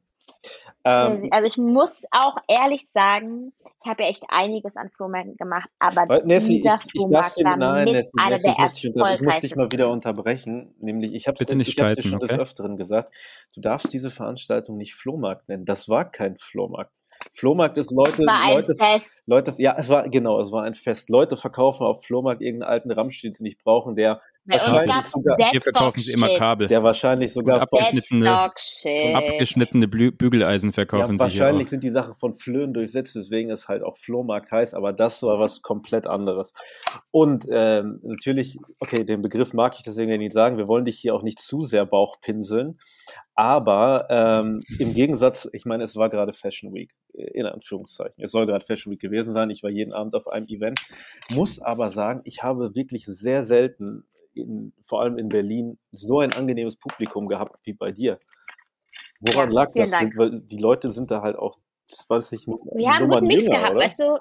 Ähm, Also ich muss auch ehrlich sagen, ich habe ja echt einiges an Flohmärkten gemacht, aber Nessie, dieser ich, ich darf Flohmarkt dir, war nein, mit Nessie, einer Nessie, der ich muss, dich unter, ich muss dich mal wieder unterbrechen. Nämlich, ich habe es ich dir schon des okay? Öfteren gesagt, du darfst diese Veranstaltung nicht Flohmarkt nennen. Das war kein Flohmarkt. Flohmarkt ist Leute, Es war ein Leute, Fest. Leute, ja, es war, genau, es war ein Fest. Leute verkaufen auf Flohmarkt irgendeinen alten Ramsch, den sie nicht brauchen, der Bei uns sogar, Hier verkaufen sie immer. Kabel. der wahrscheinlich sogar Und abgeschnittene- Deadstock-Shit. Abgeschnittene Blü Bügeleisen ja, verkaufen sie hier auch. wahrscheinlich sind die Sachen von Flöhen durchsetzt, deswegen ist halt auch Flohmarkt heiß, aber das war was komplett anderes. Und ähm, natürlich, okay, den Begriff mag ich deswegen nicht sagen, wir wollen dich hier auch nicht zu sehr Bauchpinseln, aber ähm, im Gegensatz, ich meine, es war gerade Fashion Week, äh, in Anführungszeichen. Es soll gerade Fashion Week gewesen sein, ich war jeden Abend auf einem Event, muss aber sagen, ich habe wirklich sehr selten, in, vor allem in Berlin, so ein angenehmes Publikum gehabt wie bei dir. Woran Ja, lag das? Sind, weil die Leute sind da halt auch 20 Wir haben einen Nummern guten Mix gehabt, oder? weißt du?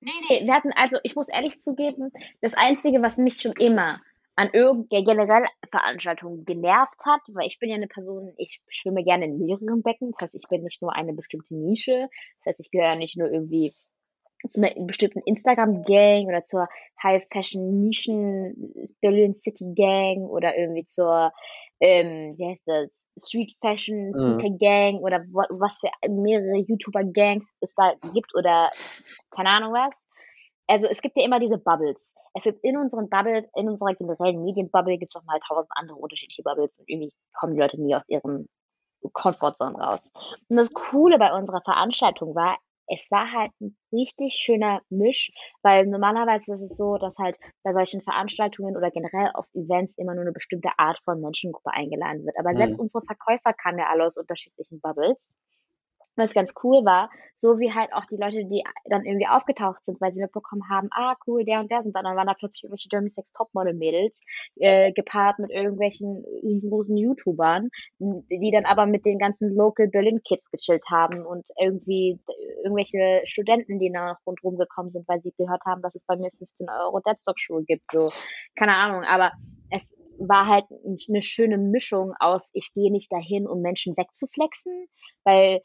Nee, nee, wir hatten, also ich muss ehrlich zugeben, das Einzige, was mich schon immer an irgendeiner generell Veranstaltung genervt hat, weil ich bin ja eine Person, ich schwimme gerne in mehreren Becken, das heißt, ich bin nicht nur eine bestimmte Nische, das heißt, ich gehöre nicht nur irgendwie zu einer bestimmten Instagram-Gang oder zur High-Fashion-Nischen Berlin City Gang oder irgendwie zur, ähm, wie heißt das, Street Fashion Mhm. Sneaker Gang oder wa- was für mehrere YouTuber-Gangs es da gibt oder keine Ahnung was. Also es gibt ja immer diese Bubbles. Es gibt in unseren Bubbles, in unserer generellen Medienbubble gibt es noch mal tausend andere unterschiedliche Bubbles und irgendwie kommen die Leute nie aus ihrem Comfortzone raus. Und das Coole bei unserer Veranstaltung war, es war halt ein richtig schöner Misch, weil normalerweise ist es so, dass halt bei solchen Veranstaltungen oder generell auf Events immer nur eine bestimmte Art von Menschengruppe eingeladen wird. Aber selbst Mhm. unsere Verkäufer kamen ja alle aus unterschiedlichen Bubbles. Was ganz cool war, so wie halt auch die Leute, die dann irgendwie aufgetaucht sind, weil sie mitbekommen haben, ah cool, der und der sind da, dann waren da plötzlich irgendwelche Jeremy Sex Topmodel Mädels, äh, gepaart mit irgendwelchen riesengroßen YouTubern, die dann aber mit den ganzen Local Berlin Kids gechillt haben und irgendwie äh, irgendwelche Studenten, die da noch rundherum gekommen sind, weil sie gehört haben, dass es bei mir 15 Euro Deadstock-Schuhe gibt, so, keine Ahnung, aber es war halt eine schöne Mischung aus, ich gehe nicht dahin, um Menschen wegzuflexen, weil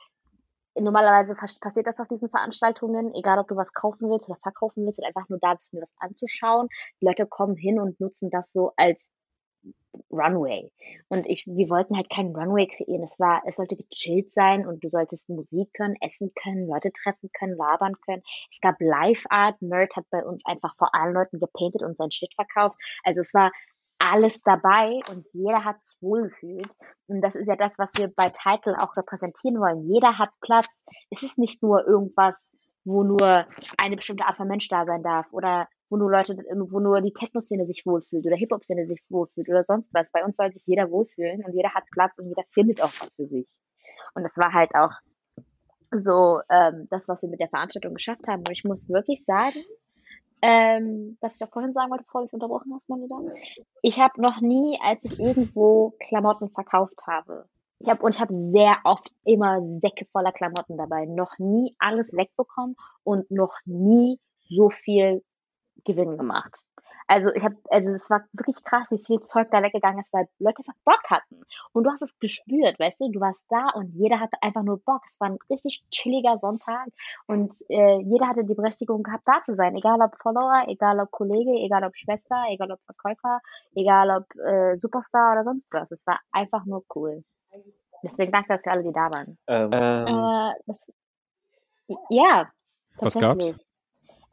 normalerweise passiert das auf diesen Veranstaltungen, egal ob du was kaufen willst oder verkaufen willst oder einfach nur da bist, mir was anzuschauen. Die Leute kommen hin und nutzen das so als Runway. Und ich, wir wollten halt keinen Runway kreieren. Es war, es sollte gechillt sein und du solltest Musik können, essen können, Leute treffen können, labern können. Es gab Live-Art. Nerd hat bei uns einfach vor allen Leuten gepainted und sein Shit verkauft. Also es war alles dabei und jeder hat sich wohlgefühlt. Und das ist ja das, was wir bei Title auch repräsentieren wollen. Jeder hat Platz. Es ist nicht nur irgendwas, wo nur eine bestimmte Art von Mensch da sein darf oder wo nur Leute, wo nur die Techno-Szene sich wohlfühlt oder Hip-Hop-Szene sich wohlfühlt oder sonst was. Bei uns soll sich jeder wohlfühlen und jeder hat Platz und jeder findet auch was für sich. Und das war halt auch so ähm, das, was wir mit der Veranstaltung geschafft haben. Und ich muss wirklich sagen, ähm, was ich doch vorhin sagen wollte, bevor du mich unterbrochen hast, mein Lieber. Ich habe noch nie, als ich irgendwo Klamotten verkauft habe, ich habe und ich habe sehr oft immer Säcke voller Klamotten dabei, noch nie alles wegbekommen und noch nie so viel Gewinn gemacht. Also ich habe, also es war wirklich krass, wie viel Zeug da weggegangen ist, weil Leute einfach Bock hatten. Und du hast es gespürt, weißt du, du warst da und jeder hatte einfach nur Bock. Es war ein richtig chilliger Sonntag und äh, jeder hatte die Berechtigung gehabt, da zu sein. Egal ob Follower, egal ob Kollege, egal ob Schwester, egal ob Verkäufer, egal ob äh, Superstar oder sonst was. Es war einfach nur cool. Deswegen danke für alle, die da waren. Ähm, Äh, das, ja, Was gab's?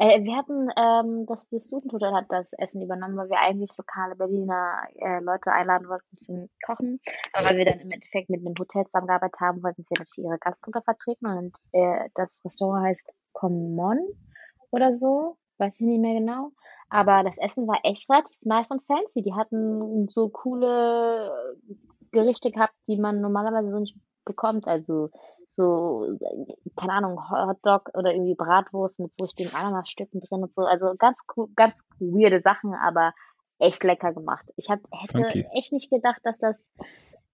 Äh, wir hatten, ähm, das, das Jugendhotel hat das Essen übernommen, weil wir eigentlich lokale Berliner äh, Leute einladen wollten zum Kochen. Aber weil wir dann im Endeffekt mit einem Hotel zusammengearbeitet haben, wollten sie natürlich ihre Gastgeber vertreten. Und äh, das Restaurant heißt Common oder so, weiß ich nicht mehr genau. Aber das Essen war echt relativ nice und fancy. Die hatten so coole Gerichte gehabt, die man normalerweise so nicht bekommt. Also so, keine Ahnung, Hotdog oder irgendwie Bratwurst mit so richtigen Ananasstücken drin und so. Also ganz, ganz weirde Sachen, aber echt lecker gemacht. Ich hab, hätte Funky. echt nicht gedacht, dass das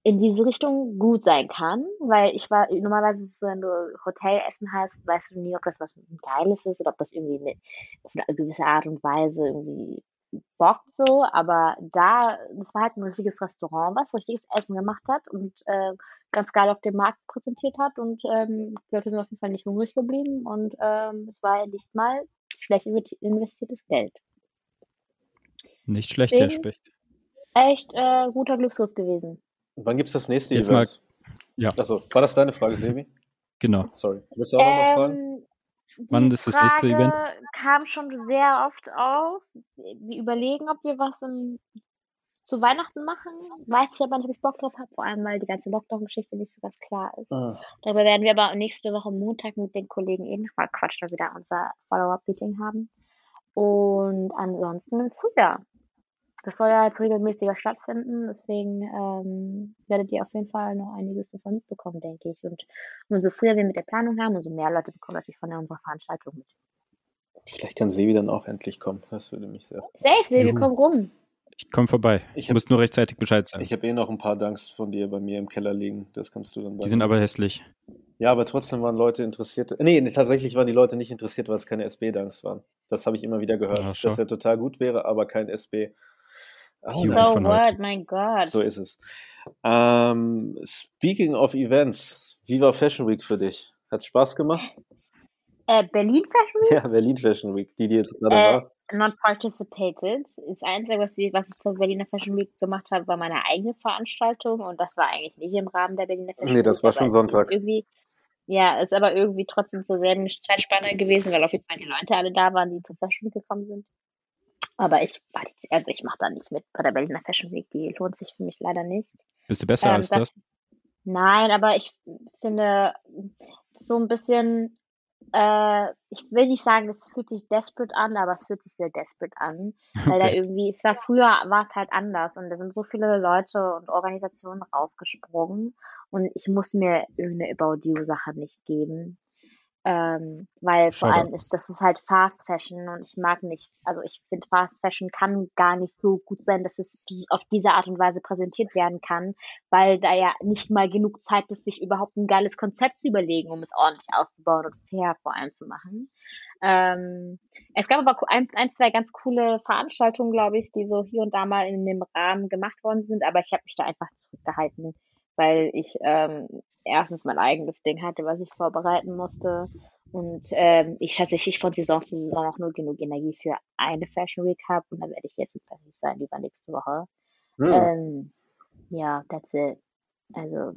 in diese Richtung gut sein kann, weil ich war, normalerweise ist es so, wenn du Hotelessen hast, weißt du nie, ob das was Geiles ist oder ob das irgendwie eine, auf eine gewisse Art und Weise irgendwie bockt so, aber da, das war halt ein richtiges Restaurant, was richtiges Essen gemacht hat und äh, ganz geil auf dem Markt präsentiert hat und ähm, die Leute sind auf jeden Fall nicht hungrig geblieben und ähm, es war ja nicht mal schlecht investiertes Geld. Nicht schlecht, Deswegen, Herr Specht. Echt äh, guter Glücksgriff gewesen. Wann gibt es das nächste Jetzt Event? Mal, ja. Achso, war das deine Frage, Sebi? Genau. Sorry. Willst du auch ähm, nochmal fragen? Wann ist das nächste Event? kam schon sehr oft auf. Wir überlegen, ob wir was im, zu Weihnachten machen. Weiß ich aber nicht, ob ich Bock drauf habe, vor allem weil die ganze Lockdown-Geschichte nicht so ganz klar ist. Ah. Darüber werden wir aber nächste Woche Montag mit den Kollegen eh nochmal quatschen, da unser Follow-up-Meeting haben. Und ansonsten im Frühjahr. Das soll ja jetzt regelmäßiger stattfinden, deswegen ähm, werdet ihr auf jeden Fall noch einiges davon mitbekommen, denke ich. Und umso früher wir mit der Planung haben, umso mehr Leute bekommen natürlich von unserer Veranstaltung mit. Vielleicht kann Sevi dann auch endlich kommen. Das würde mich sehr freuen. Safe, Sevi, komm rum. Ich komme vorbei. Ich hab, muss nur rechtzeitig Bescheid sagen. Ich habe eh noch ein paar Danks von dir bei mir im Keller liegen. Das kannst du dann bei Die sind aber hässlich. Ja, aber trotzdem waren Leute interessiert. Nee, tatsächlich waren die Leute nicht interessiert, weil es keine SB-Danks waren. Das habe ich immer wieder gehört, Ach, dass er total gut wäre, aber kein SB. Oh, so what, mein Gott. So ist es. Ähm, speaking of Events, wie war Fashion Week für dich? Hat Spaß gemacht? Äh, Berlin Fashion Week? Ja, Berlin Fashion Week, die, die jetzt gerade äh, war. Not participated. Das Einzige, was, was ich zur Berliner Fashion Week gemacht habe, war meine eigene Veranstaltung und das war eigentlich nicht im Rahmen der Berliner Fashion Week. Nee, das war schon Sonntag. Irgendwie, ja, ist aber irgendwie trotzdem zur selben Zeitspanne gewesen, weil auf jeden Fall die Leute alle da waren, die zur Fashion Week gekommen sind. Aber ich also ich mache da nicht mit bei der Berliner Fashion Week, die lohnt sich für mich leider nicht. Bist du besser ähm, als das? Nein, aber ich finde so ein bisschen, äh, ich will nicht sagen, es fühlt sich desperate an, aber es fühlt sich sehr desperate an. Weil okay. da irgendwie, es war früher, war es halt anders und da sind so viele Leute und Organisationen rausgesprungen und ich muss mir irgendeine About You-Sache nicht geben. Ähm, weil vor allem ist das ist halt Fast Fashion und ich mag nicht, also ich finde Fast Fashion kann gar nicht so gut sein, dass es auf diese Art und Weise präsentiert werden kann, weil da ja nicht mal genug Zeit ist, sich überhaupt ein geiles Konzept zu überlegen, um es ordentlich auszubauen und fair vor allem zu machen. Ähm, es gab aber ein, ein, zwei ganz coole Veranstaltungen, glaube ich, die so hier und da mal in dem Rahmen gemacht worden sind, aber ich habe mich da einfach zurückgehalten weil ich ähm, erstens mein eigenes Ding hatte, was ich vorbereiten musste. Und ähm, ich tatsächlich von Saison zu Saison auch nur genug Energie für eine Fashion Week habe. Und dann werde ich jetzt in Paris sein, übernächste Woche. Hm. Ähm, ja, that's it. Also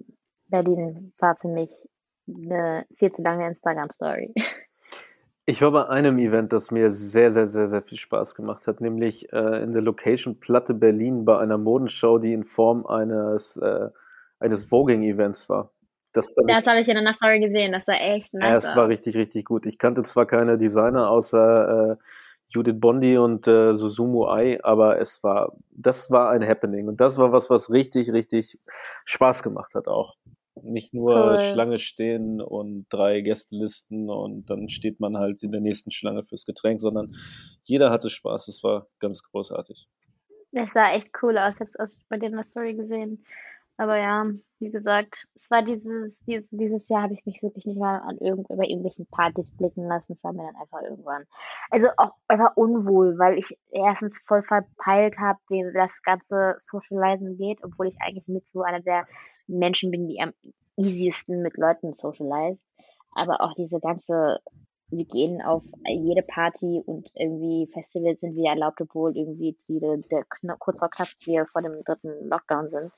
Berlin war für mich eine viel zu lange Instagram-Story. Ich war bei einem Event, das mir sehr, sehr, sehr, sehr viel Spaß gemacht hat, nämlich äh, in der Location Platte Berlin bei einer Modenshow, die in Form eines äh, eines Voging-Events war. Das, das habe ich in einer Story gesehen, das war echt nice. Ja, es war richtig, richtig gut. Ich kannte zwar keine Designer außer äh, Judith Bondi und äh, Susumu Ai, aber es war, das war ein Happening und das war was, was richtig, richtig Spaß gemacht hat auch. Nicht nur cool. Schlange stehen und drei Gästelisten und dann steht man halt in der nächsten Schlange fürs Getränk, sondern jeder hatte Spaß. Es war ganz großartig. Das sah echt cool aus. Ich habe es bei dir in der Story gesehen. Aber ja, wie gesagt, es war dieses, dieses, dieses Jahr habe ich mich wirklich nicht mal an irgend, über irgendwelchen Partys blicken lassen. Es war mir dann einfach irgendwann. Also auch einfach unwohl, weil ich erstens voll verpeilt habe, wie das ganze Socializen geht, obwohl ich eigentlich mit so einer der Menschen bin, die am easiesten mit Leuten socialized. Aber auch diese ganze, wir gehen auf jede Party und irgendwie Festivals sind wieder erlaubt, obwohl irgendwie die, der kurz vor knapp vor dem dritten Lockdown sind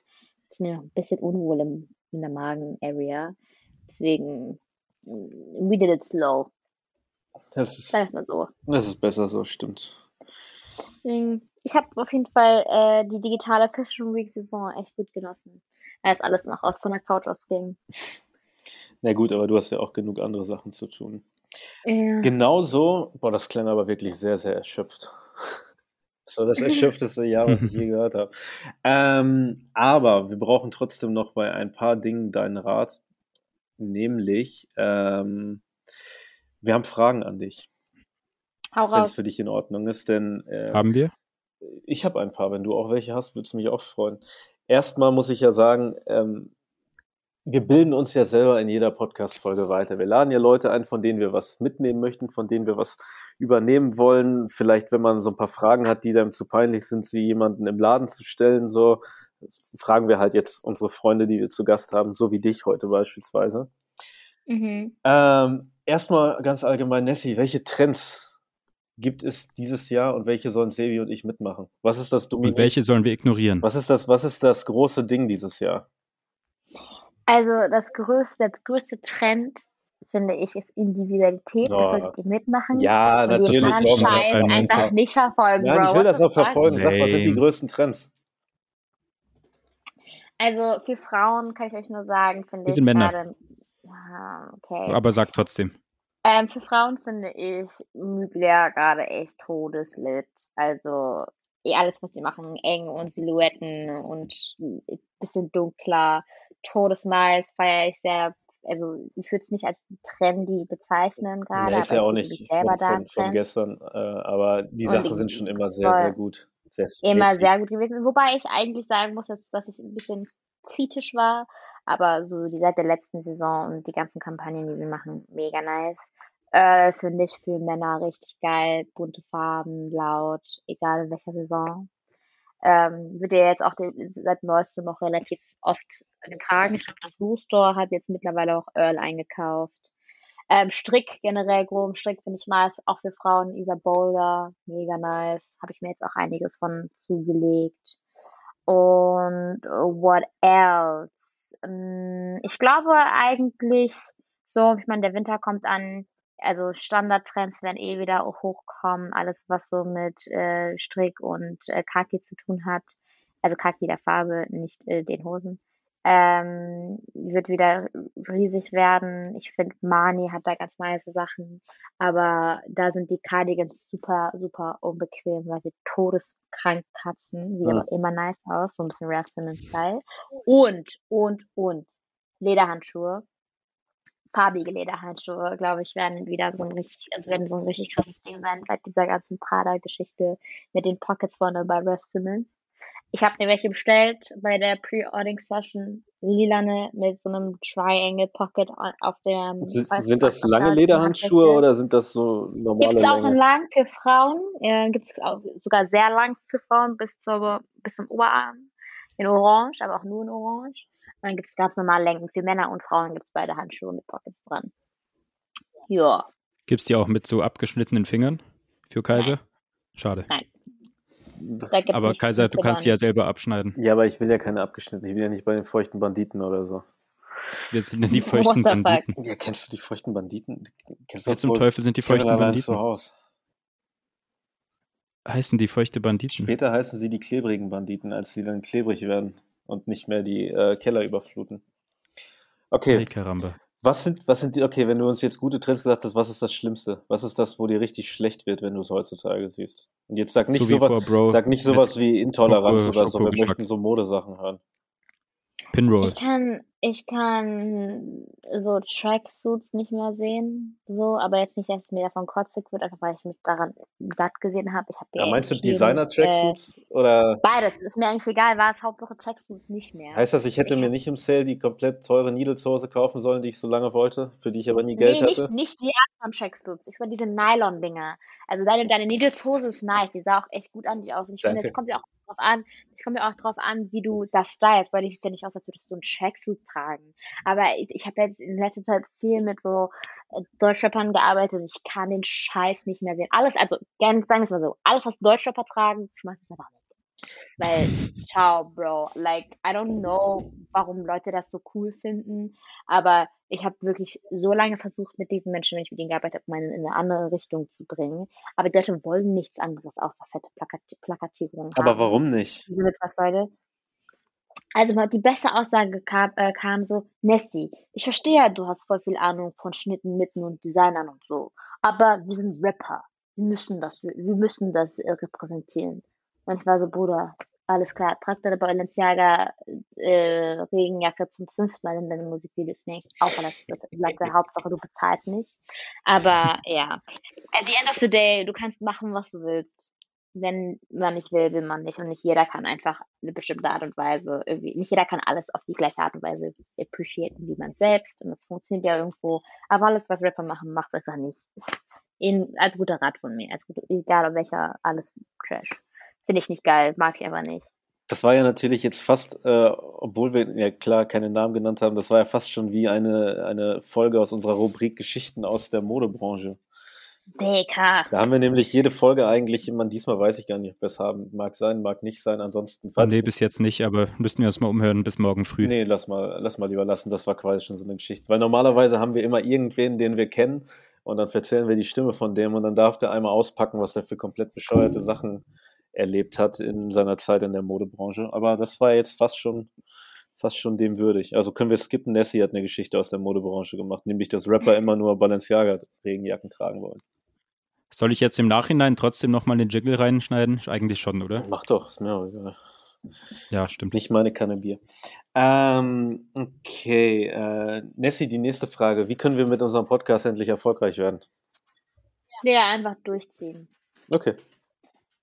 ist mir ein bisschen unwohl im, in der Magen-Area. Deswegen, mm, we did it slow. Das ist, wir mal so. das ist besser so, stimmt. Deswegen, ich habe auf jeden Fall äh, die digitale Fashion Week Saison echt gut genossen. Als alles noch aus von der Couch ausging. Na gut, aber du hast ja auch genug andere Sachen zu tun. Ja. Genauso, boah, das klang aber wirklich sehr, sehr erschöpft. Das war das erschöpfteste Jahr, was ich je gehört habe. Ähm, aber wir brauchen trotzdem noch bei ein paar Dingen deinen Rat. Nämlich, ähm, wir haben Fragen an dich, Hau wenn es raus. für dich in Ordnung ist, denn äh, Haben wir? ich habe ein paar. Wenn du auch welche hast, würde es mich auch freuen. Erstmal muss ich ja sagen, ähm, wir bilden uns ja selber in jeder Podcast-Folge weiter. Wir laden ja Leute ein, von denen wir was mitnehmen möchten, von denen wir was übernehmen wollen. Vielleicht, wenn man so ein paar Fragen hat, die dann zu peinlich sind, sie jemanden im Laden zu stellen, so fragen wir halt jetzt unsere Freunde, die wir zu Gast haben, so wie dich heute beispielsweise. Mhm. Ähm, erstmal ganz allgemein, Nessie, welche Trends gibt es dieses Jahr und welche sollen Sevi und ich mitmachen? Was ist das Und Dominant? welche sollen wir ignorieren? Was ist das, was ist das große Ding dieses Jahr? Also das größte, der größte Trend, finde ich, ist Individualität. Oh. Das solltet ihr mitmachen. Ja, und den natürlich. Tom, Scheiß Alter. einfach nicht verfolgen, Nein, Bro. ich will das auch verfolgen. Sag, was sind die größten Trends? Also für Frauen kann ich euch nur sagen, finde Wir ich sind Männer. gerade. Ja, okay. Aber sag trotzdem. Ähm, für Frauen finde ich Mugler gerade echt todeslit. Also eh alles, was sie machen, eng und Silhouetten und ein bisschen dunkler. Todesnice feiere ich sehr. Also ich würde es nicht als trendy bezeichnen gerade, Der ist ja auch nicht selber von, da von, von gestern, äh, aber die Und Sachen sind schon immer sehr, sehr gut. Sehr immer sehr gut gewesen. Wobei ich eigentlich sagen muss, dass, dass ich ein bisschen kritisch war. Aber so die seit der letzten Saison und die ganzen Kampagnen, die sie machen, mega nice. Äh, Finde ich für Männer richtig geil. Bunte Farben, laut, egal in welcher Saison. Ähm, wird ja jetzt auch den, seit neuestem noch relativ oft getragen. Ich glaube, das Store hat jetzt mittlerweile auch Earl eingekauft. Ähm, Strick generell, groben Strick finde ich nice, auch für Frauen. Isa Boulder, mega nice. Habe ich mir jetzt auch einiges von zugelegt. Und what else? Ähm, Ich glaube eigentlich so, ich meine, der Winter kommt an, also Standardtrends werden eh wieder hochkommen, alles was so mit äh, Strick und äh, Kaki zu tun hat. Also Kaki der Farbe, nicht äh, den Hosen. Ähm, wird wieder riesig werden. Ich finde, Mani hat da ganz nice Sachen. Aber da sind die Cardigans super, super unbequem, weil sie todeskrank kratzen. Sieht Mhm. aber immer nice aus, so ein bisschen Ralph Simmons Style. Und, und, und Lederhandschuhe. Farbige Lederhandschuhe, glaube ich, werden wieder so ein richtig, also werden so ein richtig krasses Ding sein, seit dieser ganzen Prada-Geschichte mit den Pockets vorne bei Ralph Simmons. Ich habe mir welche bestellt bei der Pre-Ordering-Session. Lilane mit so einem Triangle Pocket on- auf dem. Sind, sind das lange der Lederhandschuhe oder sind das so normale Gibt es auch in Länge? lang für Frauen. Äh, Gibt es sogar sehr lang für Frauen bis, zur, bis zum Oberarm. In Orange, aber auch nur in Orange. Und dann gibt es ganz normale Längen. Für Männer und Frauen gibt es beide Handschuhe mit Pockets dran. Ja. Gibt's die auch mit so abgeschnittenen Fingern für Kaiser? Schade. Da gibt's Aber Kaiser, du kannst die ja selber abschneiden. Ja, aber ich will ja keine abgeschnittenen. Ich bin ja nicht bei den feuchten Banditen oder so. Wir sind die What feuchten? Banditen. Ja, kennst du die feuchten Banditen? Kennst Wer zum Teufel sind die feuchten allein zu Banditen? Haus. Heißen die feuchte Banditen? Später heißen sie die klebrigen Banditen, als sie dann klebrig werden und nicht mehr die äh, Keller überfluten. Okay, Hey, Karamba. was sind, was sind die, okay, wenn du uns jetzt gute Trends gesagt hast, was ist das Schlimmste? Was ist das, wo dir richtig schlecht wird, wenn du es heutzutage siehst? Und jetzt sag nicht So sowas, vor Bro sag nicht sowas wie Intoleranz Schoko- oder so, wir möchten so Modesachen hören. Pinroll. Ich kann, ich kann so Tracksuits nicht mehr sehen, so, aber jetzt nicht, dass es mir davon kotzig wird, einfach weil ich mich daran satt gesehen habe. Ich habe Ja, ja meinst du äh, Designer-Tracksuits? Oder beides, ist mir eigentlich egal, war es Hauptsache Tracksuits nicht mehr. heißt das, ich hätte Ich mir nicht im Sale die komplett teure Needles-Hose kaufen sollen, die ich so lange wollte, für die ich aber nie Geld Nee, nicht, hatte? nicht die anderen Tracksuits. Ich meine diese Nylon-Dinger. Also deine, deine Needles-Hose ist nice. Die sah auch echt gut an dich aus. Und ich finde, Danke. es kommt ja auch drauf an, es kommt ja auch drauf an, wie du das stylst, weil die sieht ja nicht aus, als würdest du einen Tracksuit tragen. Aber ich, ich habe jetzt in letzter Zeit viel mit so äh, Deutschrappern gearbeitet. Ich kann den Scheiß nicht mehr sehen. Alles, also gerne sagen wir es mal so, alles, was Deutschrapper tragen, schmeiß es einfach weg. Weil, ciao, Bro. Like, I don't know, warum Leute das so cool finden, aber ich habe wirklich so lange versucht, mit diesen Menschen, wenn ich mit ihnen gearbeitet habe, meine in eine andere Richtung zu bringen. Aber die Leute wollen nichts anderes außer fette Plakat Plakatierungen. Aber warum nicht? So mit was, Leute? Also die beste Aussage kam, äh, kam so, Nessie, ich verstehe ja, du hast voll viel Ahnung von Schnitten, Mitten und Designern und so. Aber wir sind Rapper. Wir müssen das, wir müssen das äh, repräsentieren. Und ich war so, Bruder, alles klar, trag deine Balenciaga äh, Regenjacke zum fünften Mal in deinen Musikvideos. Mir eigentlich auch alles Latte. Hauptsache, du bezahlst nicht. Aber ja, at the end of the day, du kannst machen, was du willst. Wenn man nicht will, will man nicht. Und nicht jeder kann einfach eine bestimmte Art und Weise irgendwie, nicht jeder kann alles auf die gleiche Art und Weise appreciaten wie man selbst. Und das funktioniert ja irgendwo. Aber alles, was Rapper machen, macht einfach nicht. In, als guter Rat von mir. Als gut, egal welcher, alles Trash. Finde ich nicht geil, mag ich aber nicht. Das war ja natürlich jetzt fast, äh, obwohl wir ja klar keine Namen genannt haben, das war ja fast schon wie eine, eine Folge aus unserer Rubrik Geschichten aus der Modebranche. Deka. Da haben wir nämlich jede Folge eigentlich immer, diesmal weiß ich gar nicht, ob wir es haben. Mag sein, mag nicht sein, ansonsten. Falls Nee, bis jetzt nicht, aber müssten wir uns mal umhören bis morgen früh. Nee, lass mal, lass mal lieber lassen, das war quasi schon so eine Geschichte. Weil normalerweise haben wir immer irgendwen, den wir kennen und dann erzählen wir die Stimme von dem und dann darf der einmal auspacken, was der für komplett bescheuerte Sachen erlebt hat in seiner Zeit in der Modebranche. Aber das war jetzt fast schon, fast schon dem würdig. Also können wir skippen. Nessie hat eine Geschichte aus der Modebranche gemacht, nämlich dass Rapper immer nur Balenciaga Regenjacken tragen wollen. Soll ich jetzt im Nachhinein trotzdem nochmal den Jiggle reinschneiden? Eigentlich schon, oder? Mach doch, ist mir auch egal. Ja, stimmt. Nicht meine Kanne Bier. Ähm, okay, äh, Nessie, die nächste Frage. Wie können wir mit unserem Podcast endlich erfolgreich werden? Ja, einfach durchziehen. Okay.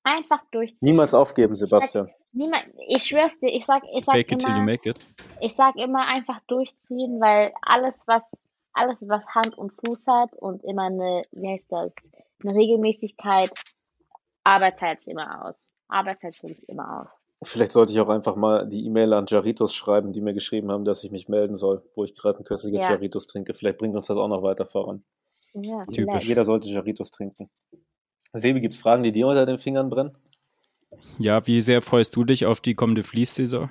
Einfach durchziehen. Niemals aufgeben, Sebastian. Niemand, ich schwör's dir, ich sag, ich sag Fake immer, make it. ich sag immer einfach durchziehen, weil alles, was, alles, was Hand und Fuß hat und immer eine, wie heißt das, eine Regelmäßigkeit, Arbeit zahlt sich immer aus. Arbeit zahlt sich immer aus. Vielleicht sollte ich auch einfach mal die E-Mail an Jaritos schreiben, die mir geschrieben haben, dass ich mich melden soll, wo ich gerade ein köstliches Ja. Jaritos trinke. Vielleicht bringt uns das auch noch weiter voran. Ja, Typisch. Jeder sollte Jaritos trinken. Sebi, gibt's Fragen, die dir unter den Fingern brennen? Ja, wie sehr freust du dich auf die kommende Fließsaison?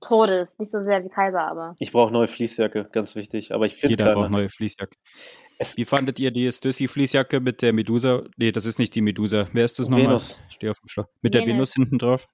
Todes, nicht so sehr wie Kaiser, aber. Ich brauche neue Fließjacke, ganz wichtig. Aber ich finde Jeder keine. braucht neue Fließjacke. Es- Wie fandet ihr die Stussy-Fließjacke mit der Medusa? Nee, das ist nicht die Medusa. Wer ist das nochmal? Venus. Steh auf dem Schlauch. Mit der Venus. Venus hinten drauf?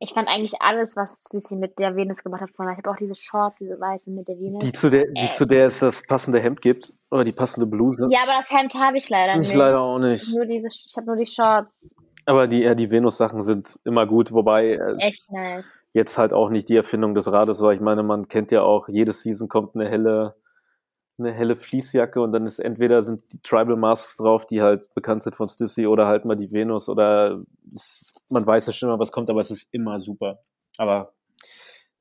Ich fand eigentlich alles, was Sissy mit der Venus gemacht hat, von Ich habe auch diese Shorts, diese weißen mit der Venus. Die zu, der, die Äh. zu der es das passende Hemd gibt. Oder die passende Bluse. Ja, aber das Hemd habe ich leider ich nicht. leider auch nicht. Nur diese, ich habe nur die Shorts. Aber die, ja, die Venus-Sachen sind immer gut, wobei äh, Echt nice. jetzt halt auch nicht die Erfindung des Rades war. Ich meine, man kennt ja auch, jede Season kommt eine helle, eine helle Fließjacke und dann ist entweder sind die Tribal Masks drauf, die halt bekannt sind von Stussy, oder halt mal die Venus oder es, man weiß ja schon mal, was kommt, aber es ist immer super. Aber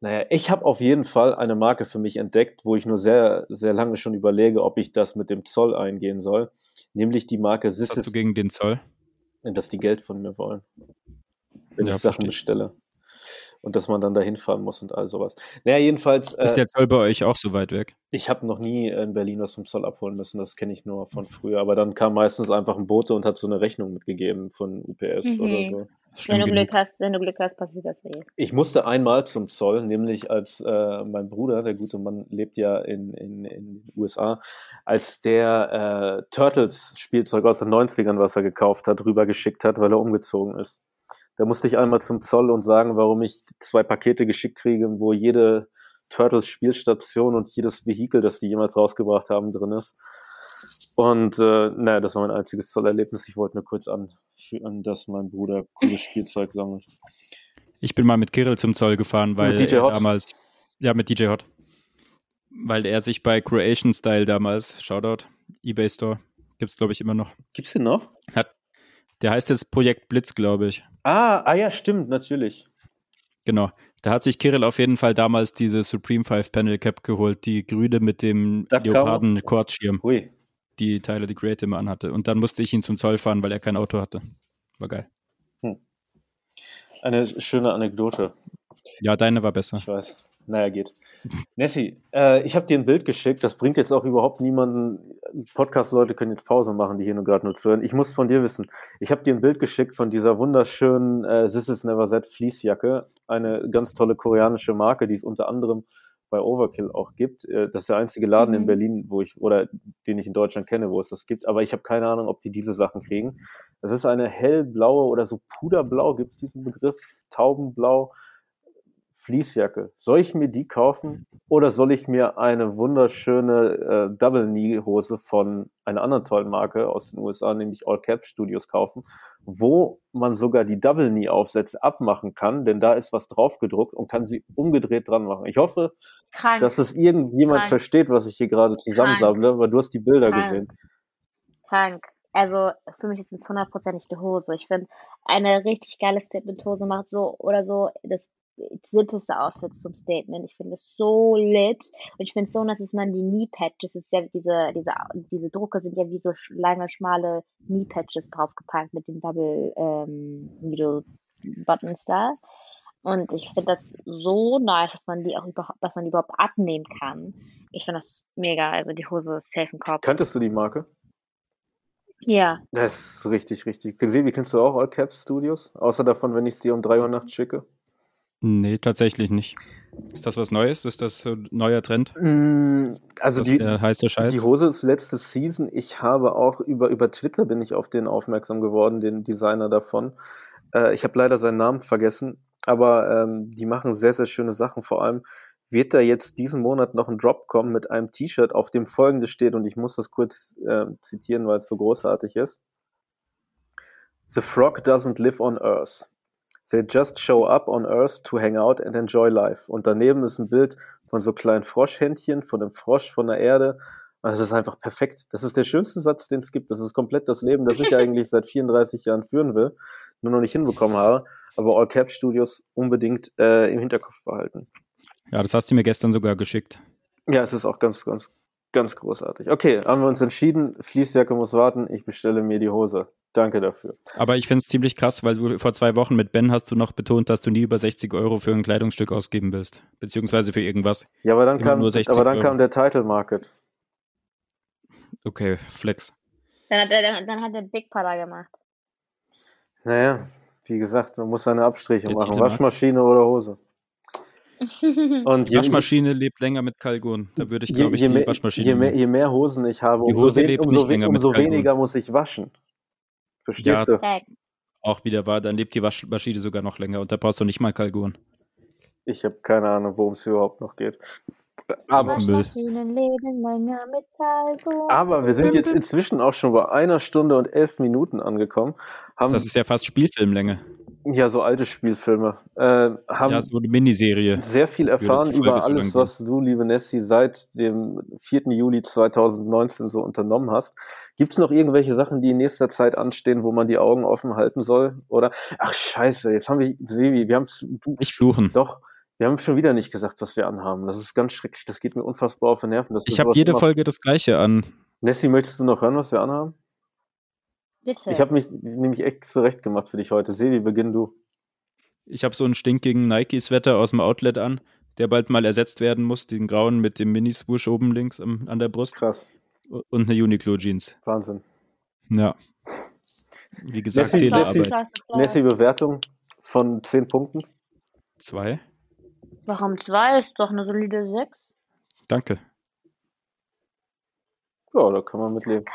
naja, ich habe auf jeden Fall eine Marke für mich entdeckt, wo ich nur sehr, sehr lange schon überlege, ob ich das mit dem Zoll eingehen soll. Nämlich die Marke Was hast du gegen den Zoll? Dass die Geld von mir wollen. Wenn Ja, ich Sachen verstehe bestelle. Und dass man dann da hinfahren muss und all sowas. Naja, jedenfalls, Ist äh, der Zoll bei euch auch so weit weg? ich habe noch nie in Berlin was vom Zoll abholen müssen, das kenne ich nur von früher. Aber dann kam meistens einfach ein Bote und hat so eine Rechnung mitgegeben von UPS Mhm. oder so. Schlimm Wenn du genug. Glück hast, wenn du Glück hast, passiert das eh. Ich musste einmal zum Zoll, nämlich als äh, mein Bruder, der gute Mann, lebt ja in, in, in den USA, als der äh, Turtles-Spielzeug aus den 90ern, was er gekauft hat, rübergeschickt hat, weil er umgezogen ist. Da musste ich einmal zum Zoll und sagen, warum ich zwei Pakete geschickt kriege, wo jede Turtles-Spielstation und jedes Vehikel, das die jemals rausgebracht haben, drin ist. Und äh, naja, das war mein einziges Zollerlebnis. Ich wollte nur kurz anführen, dass mein Bruder cooles Spielzeug sammelt. Ich bin mal mit Kirill zum Zoll gefahren, weil DJ er Hot? damals, ja, mit DJ Hot. Weil er sich bei Creation Style damals, Shoutout, eBay Store, gibt's glaube ich immer noch, Gibt's den noch? hat, der heißt jetzt Projekt Blitz, glaube ich. Ah, ah ja, stimmt, natürlich. Genau. Da hat sich Kirill auf jeden Fall damals diese Supreme 5 Panel Cap geholt, die grüne mit dem Duck Camo? Leoparden Kordschirm, Hui. Die Tyler the Great immer anhatte. Und dann musste ich ihn zum Zoll fahren, weil er kein Auto hatte. War geil. Eine schöne Anekdote. Ja, deine war besser. Ich weiß. Naja, geht. Nessie, äh, ich habe dir ein Bild geschickt, das bringt jetzt auch überhaupt niemanden. Podcast-Leute können jetzt Pause machen, die hier nur gerade nur zuhören. Ich muss von dir wissen, ich habe dir ein Bild geschickt von dieser wunderschönen äh, This is Never Set Fleecejacke, eine ganz tolle koreanische Marke, die es unter anderem bei Overkill auch gibt. Äh, das ist der einzige Laden in Mhm. Berlin, wo ich, oder den ich in Deutschland kenne, wo es das gibt, aber ich habe keine Ahnung, ob die diese Sachen kriegen. Das ist eine hellblaue oder so puderblau, gibt es diesen Begriff? Taubenblau. Fleecejacke. Soll ich mir die kaufen oder soll ich mir eine wunderschöne äh, Double Knee Hose von einer anderen tollen Marke aus den USA, nämlich All Cap Studios kaufen, wo man sogar die Double Knee Aufsätze abmachen kann, denn da ist was drauf gedruckt und kann sie umgedreht dran machen. Ich hoffe, Krank. dass es irgendjemand Krank. versteht, was ich hier gerade zusammensammle, weil du hast die Bilder Krank. gesehen. Krank. Also für mich ist es hundertprozentig eine Hose. Ich finde, eine richtig geile Statement-Hose macht so oder so das simpelste Outfit zum Statement. Ich finde es so lit. Und ich finde es so, nice, dass man die Knee-Patches, ist ja diese, diese, diese Drucke sind ja wie so lange, schmale Knee-Patches draufgepackt mit den Double ähm, Needle Buttons da. Und ich finde das so nice, dass man die auch überhaupt, dass man die überhaupt abnehmen kann. Ich finde das mega. Also die Hose ist safe im Korb. Kanntest du die Marke? Ja. Das ist richtig, richtig. Sebi, kennst du auch All Cap Studios? Außer davon, wenn ich dir um drei Uhr nachts schicke? Nee, tatsächlich nicht. Ist das was Neues? Ist das so ein neuer Trend? Mm, Also die, heiße Scheiß? Die Hose ist letzte Season. Ich habe auch über, über Twitter bin ich auf den aufmerksam geworden, den Designer davon. Äh, ich habe leider seinen Namen vergessen, aber ähm, die machen sehr, sehr schöne Sachen. Vor allem wird da jetzt diesen Monat noch ein Drop kommen mit einem T-Shirt, auf dem folgendes steht, und ich muss das kurz äh, zitieren, weil es so großartig ist. The frog doesn't live on Earth. They just show up on Earth to hang out and enjoy life. Und daneben ist ein Bild von so kleinen Froschhändchen, von einem Frosch, von der Erde. Und das ist einfach perfekt. Das ist der schönste Satz, den es gibt. Das ist komplett das Leben, das ich eigentlich seit 34 Jahren führen will, nur noch nicht hinbekommen habe. Aber All Cap Studios unbedingt äh, im Hinterkopf behalten. Ja, das hast du mir gestern sogar geschickt. Ja, es ist auch ganz, ganz, ganz großartig. Okay, haben wir uns entschieden. Fließjacke muss warten. Ich bestelle mir die Hose. Danke dafür. Aber ich finde es ziemlich krass, weil du vor zwei Wochen mit Ben hast du noch betont, dass du nie über 60 Euro für ein Kleidungsstück ausgeben willst. Beziehungsweise für irgendwas. Ja, aber dann Immer kam, nur 60 aber dann Euro. kam der Title Market. Okay, Flex. Dann hat, er, dann, dann hat der Big Papa gemacht. Naja, wie gesagt, man muss seine Abstriche Der machen. Titelmarkt. Waschmaschine oder Hose. Und Die je, Waschmaschine lebt länger mit Kalgon. Da würde ich, je, glaube ich, je, die mehr, Waschmaschine je, mehr, je mehr Hosen ich habe, Die umso, Hose wen, lebt umso, umso weniger muss ich waschen. Verstehst Ja. du? Auch wieder wahr, dann lebt die Waschmaschine sogar noch länger und da brauchst du nicht mal Kalgon. Ich habe keine Ahnung, worum es überhaupt noch geht. Aber, aber wir sind jetzt inzwischen auch schon bei einer Stunde und elf Minuten angekommen. Haben Das ist ja fast Spielfilmlänge. Ja so alte Spielfilme. Äh, haben Ja, so eine Miniserie. sehr viel erfahren über alles, was du, liebe Nessie, seit dem 4. Juli 2019 so unternommen hast. Gibt es noch irgendwelche Sachen, die in nächster Zeit anstehen, wo man die Augen offen halten soll? Oder ach scheiße, jetzt haben wir Sevi, wir haben du Nicht fluchen. doch, wir haben schon wieder nicht gesagt, was wir anhaben. Das ist ganz schrecklich. Das geht mir unfassbar auf den Nerven. Ich habe jede Folge das gleiche an. Nessie, möchtest du noch hören, was wir anhaben? Bitte. Ich habe mich nämlich echt zurecht gemacht für dich heute. Sevi, beginn du. Ich habe so einen stinkigen Nike-Sweater aus dem Outlet an, der bald mal ersetzt werden muss. Den grauen mit dem Mini-Swoosh oben links am, an der Brust. Krass. Und eine Uniqlo-Jeans. Wahnsinn. Ja. Wie gesagt, Nessie. Telearbeit. Applaus. Nessie, Bewertung von 10 Punkten. Zwei. Warum zwei? Ist doch eine solide sechs. Danke. Ja, da kann man mitleben.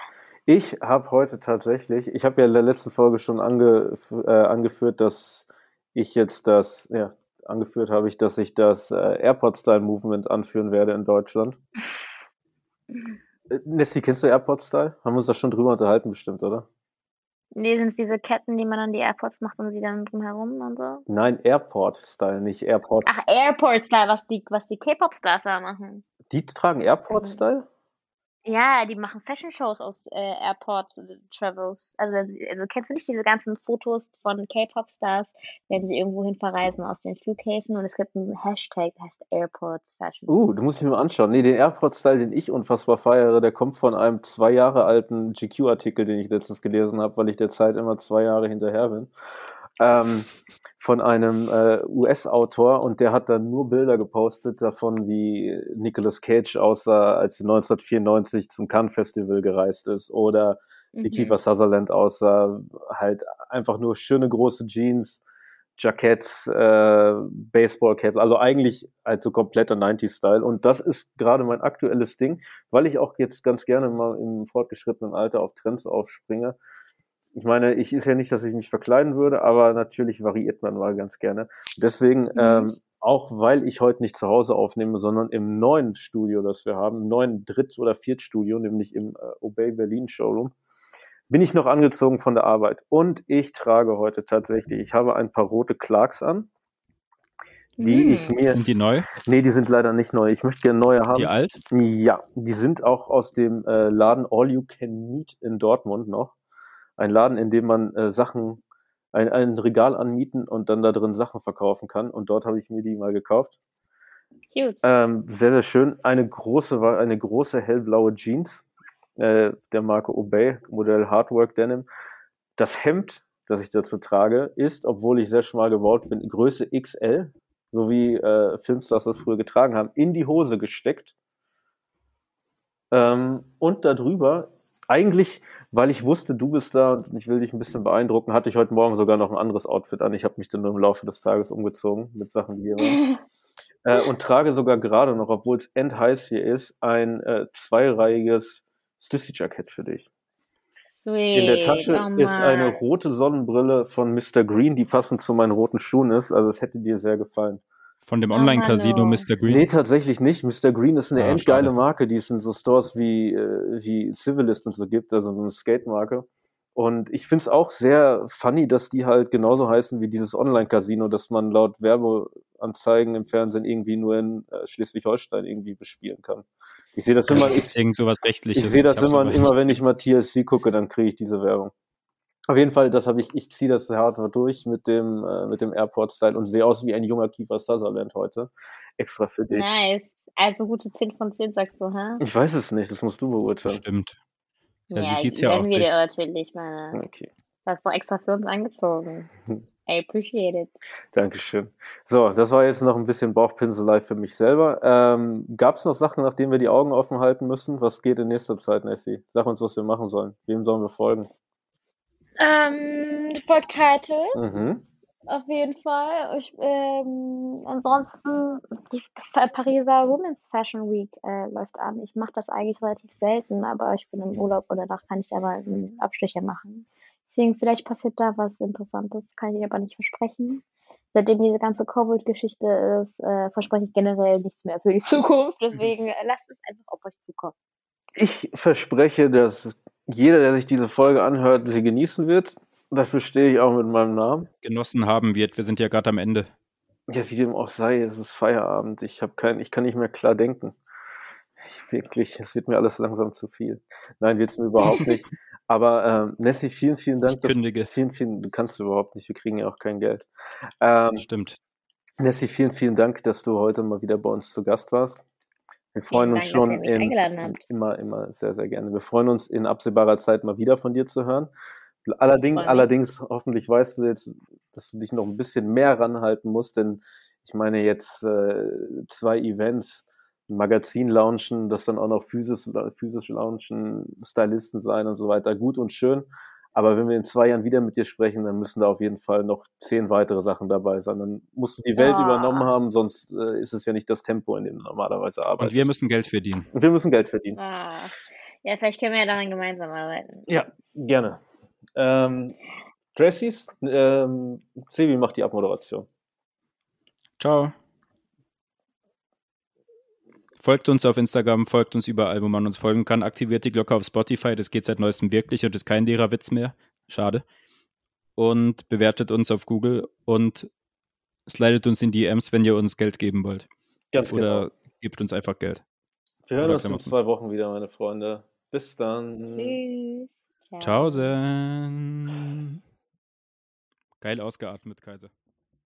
Ich habe heute tatsächlich, ich habe ja in der letzten Folge schon ange, äh, angeführt, dass ich jetzt das, ja, angeführt habe ich, dass ich das äh, Airport-Style-Movement anführen werde in Deutschland. Äh, Nessie, kennst du Airport-Style? Haben wir uns da schon drüber unterhalten bestimmt, oder? Nee, sind es diese Ketten, die man an die Airports macht und sie dann drumherum und so? Nein, Airport-Style, nicht Airport. Ach, Airport-Style, was die, was die K-Pop-Stars da machen. Die tragen Airport-Style? Ja, die machen Fashion-Shows aus äh, Airport-Travels. Also, wenn sie, also kennst du nicht diese ganzen Fotos von K-Pop-Stars, wenn sie irgendwo hin verreisen aus den Flughäfen und es gibt einen Hashtag, der heißt Airports Fashion. Uh, du musst dich mal anschauen. Nee, den Airport-Style, den ich unfassbar feiere, der kommt von einem zwei Jahre alten GQ-Artikel, den ich letztens gelesen habe, weil ich der Zeit immer zwei Jahre hinterher bin. Ähm, von einem äh, US-Autor und der hat dann nur Bilder gepostet davon, wie Nicolas Cage aussah, als er 1994 zum Cannes Festival gereist ist oder wie Mhm. Kiefer Sutherland aussah, halt einfach nur schöne große Jeans, Jacketts, äh, Baseballcap, also eigentlich halt so kompletter 90s-Style. Und das ist gerade mein aktuelles Ding, weil ich auch jetzt ganz gerne mal im fortgeschrittenen Alter auf Trends aufspringe. Ich meine, ich ist ja nicht, dass ich mich verkleiden würde, aber natürlich variiert man mal ganz gerne. Deswegen, ähm, auch weil ich heute nicht zu Hause aufnehme, sondern im neuen Studio, das wir haben, im neuen Dritt- oder Viertstudio, nämlich im äh, Obey Berlin Showroom, bin ich noch angezogen von der Arbeit. Und ich trage heute tatsächlich, ich habe ein paar rote Clarks an, die Hm. ich mir, Sind die neu? nee, die sind leider nicht neu. Ich möchte gerne neue haben. Die alt? Ja, die sind auch aus dem äh, Laden All You Can Meet in Dortmund noch. Ein Laden, in dem man äh, Sachen, ein, ein Regal anmieten und dann da drin Sachen verkaufen kann. Und dort habe ich mir die mal gekauft. Cute. Ähm, sehr, sehr schön. Eine große, eine große hellblaue Jeans äh, der Marke Obey, Modell Hardwork Denim. Das Hemd, das ich dazu trage, ist, obwohl ich sehr schmal gebaut bin, Größe XL, so wie äh, Filmstars das früher getragen haben, in die Hose gesteckt. Ähm, und darüber, eigentlich, weil ich wusste, du bist da und ich will dich ein bisschen beeindrucken, hatte ich heute Morgen sogar noch ein anderes Outfit an. Ich habe mich dann nur im Laufe des Tages umgezogen mit Sachen, die hier waren. Äh, und trage sogar gerade noch, obwohl es endheiß hier ist, ein äh, zweireihiges Stiffy-Jackett für dich. Sweet. In der Tasche oh ist eine rote Sonnenbrille von Mr. Green, die passend zu meinen roten Schuhen ist. Also es hätte dir sehr gefallen. Von dem Oh, Online-Casino Mano. Mr. Green? Nee, tatsächlich nicht. Mr. Green ist eine Ah, endgeile schade. Marke, die es in so Stores wie, äh, wie Civilist und so gibt, also so eine Skate-Marke. Und ich find's auch sehr funny, dass die halt genauso heißen wie dieses Online-Casino, das man laut Werbeanzeigen im Fernsehen irgendwie nur in äh, Schleswig-Holstein irgendwie bespielen kann. Ich sehe das immer, ich, irgend sowas Rechtliches. ich sehe das hab's immer, immer, wenn ich mal TSC gucke, dann kriege ich diese Werbung. Auf jeden Fall, das habe ich, ich ziehe das hart durch mit dem, äh, mit dem Airport-Style und sehe aus wie ein junger Kiefer Sutherland heute. Extra für dich. Nice. Also gute 10 von 10 sagst du, hä? Ich weiß es nicht, das musst du beurteilen. Stimmt. Ja, sie Ja, sieht's ja auch wir nicht. dir natürlich, meine. Okay, Du hast doch extra für uns angezogen. I appreciate it. Dankeschön. So, das war jetzt noch ein bisschen Bauchpinselei für mich selber. Ähm, Gab es noch Sachen, nach denen wir die Augen offen halten müssen? Was geht in nächster Zeit, Nessie? Sag uns, was wir machen sollen. Wem sollen wir folgen? Ähm, folgt Title, Mhm. auf jeden Fall. Ich, ähm, ansonsten, die Pariser Women's Fashion Week äh, läuft an. Ich mache das eigentlich relativ selten, aber ich bin im Urlaub und danach kann ich da mal einen Abstecher machen. Deswegen, vielleicht passiert da was Interessantes, kann ich aber nicht versprechen. Seitdem diese ganze Covid-Geschichte ist, äh, verspreche ich generell nichts mehr für die Zukunft. Deswegen äh, lasst es einfach auf euch zukommen. Ich verspreche, dass jeder, der sich diese Folge anhört, sie genießen wird. Dafür stehe ich auch mit meinem Namen. Genossen haben wird. Wir sind ja gerade am Ende. Ja, wie dem auch sei, es ist Feierabend. Ich habe kein, ich kann nicht mehr klar denken. Ich, wirklich, es wird mir alles langsam zu viel. Nein, wird's mir überhaupt nicht. Aber ähm, Nessie, vielen, vielen Dank. Ich kündige. vielen, vielen, du kannst überhaupt nicht, wir kriegen ja auch kein Geld. Ähm, Stimmt. Nessie, vielen, vielen Dank, dass du heute mal wieder bei uns zu Gast warst. Wir freuen Dank, uns schon in, immer, immer sehr, sehr gerne. Wir freuen uns in absehbarer Zeit mal wieder von dir zu hören. Allerdings, allerdings, hoffentlich weißt du jetzt, dass du dich noch ein bisschen mehr ranhalten musst, denn ich meine jetzt äh, zwei Events, ein Magazin launchen, das dann auch noch physisch, physisch launchen, Stylisten sein und so weiter, gut und schön. Aber wenn wir in zwei Jahren wieder mit dir sprechen, dann müssen da auf jeden Fall noch zehn weitere Sachen dabei sein. Dann musst du die Welt Ja. übernommen haben, sonst äh, ist es ja nicht das Tempo, in dem du normalerweise arbeitest. Und wir müssen Geld verdienen. Und wir müssen Geld verdienen. Ah, ja, vielleicht können wir ja daran gemeinsam arbeiten. Ja, gerne. Ähm, Dressies, ähm, Sebi macht die Abmoderation. Ciao. Folgt uns auf Instagram, folgt uns überall, wo man uns folgen kann. Aktiviert die Glocke auf Spotify, das geht seit neuestem wirklich und ist kein Lehrerwitz mehr. Schade. Und bewertet uns auf Google und slidet uns in die DMs, wenn ihr uns Geld geben wollt. Ganz Oder genau. gebt uns einfach Geld. Wir hören uns in zwei Wochen wieder, meine Freunde. Bis dann. Tschüss. Ciao. Sen. Geil ausgeatmet, Kaiser.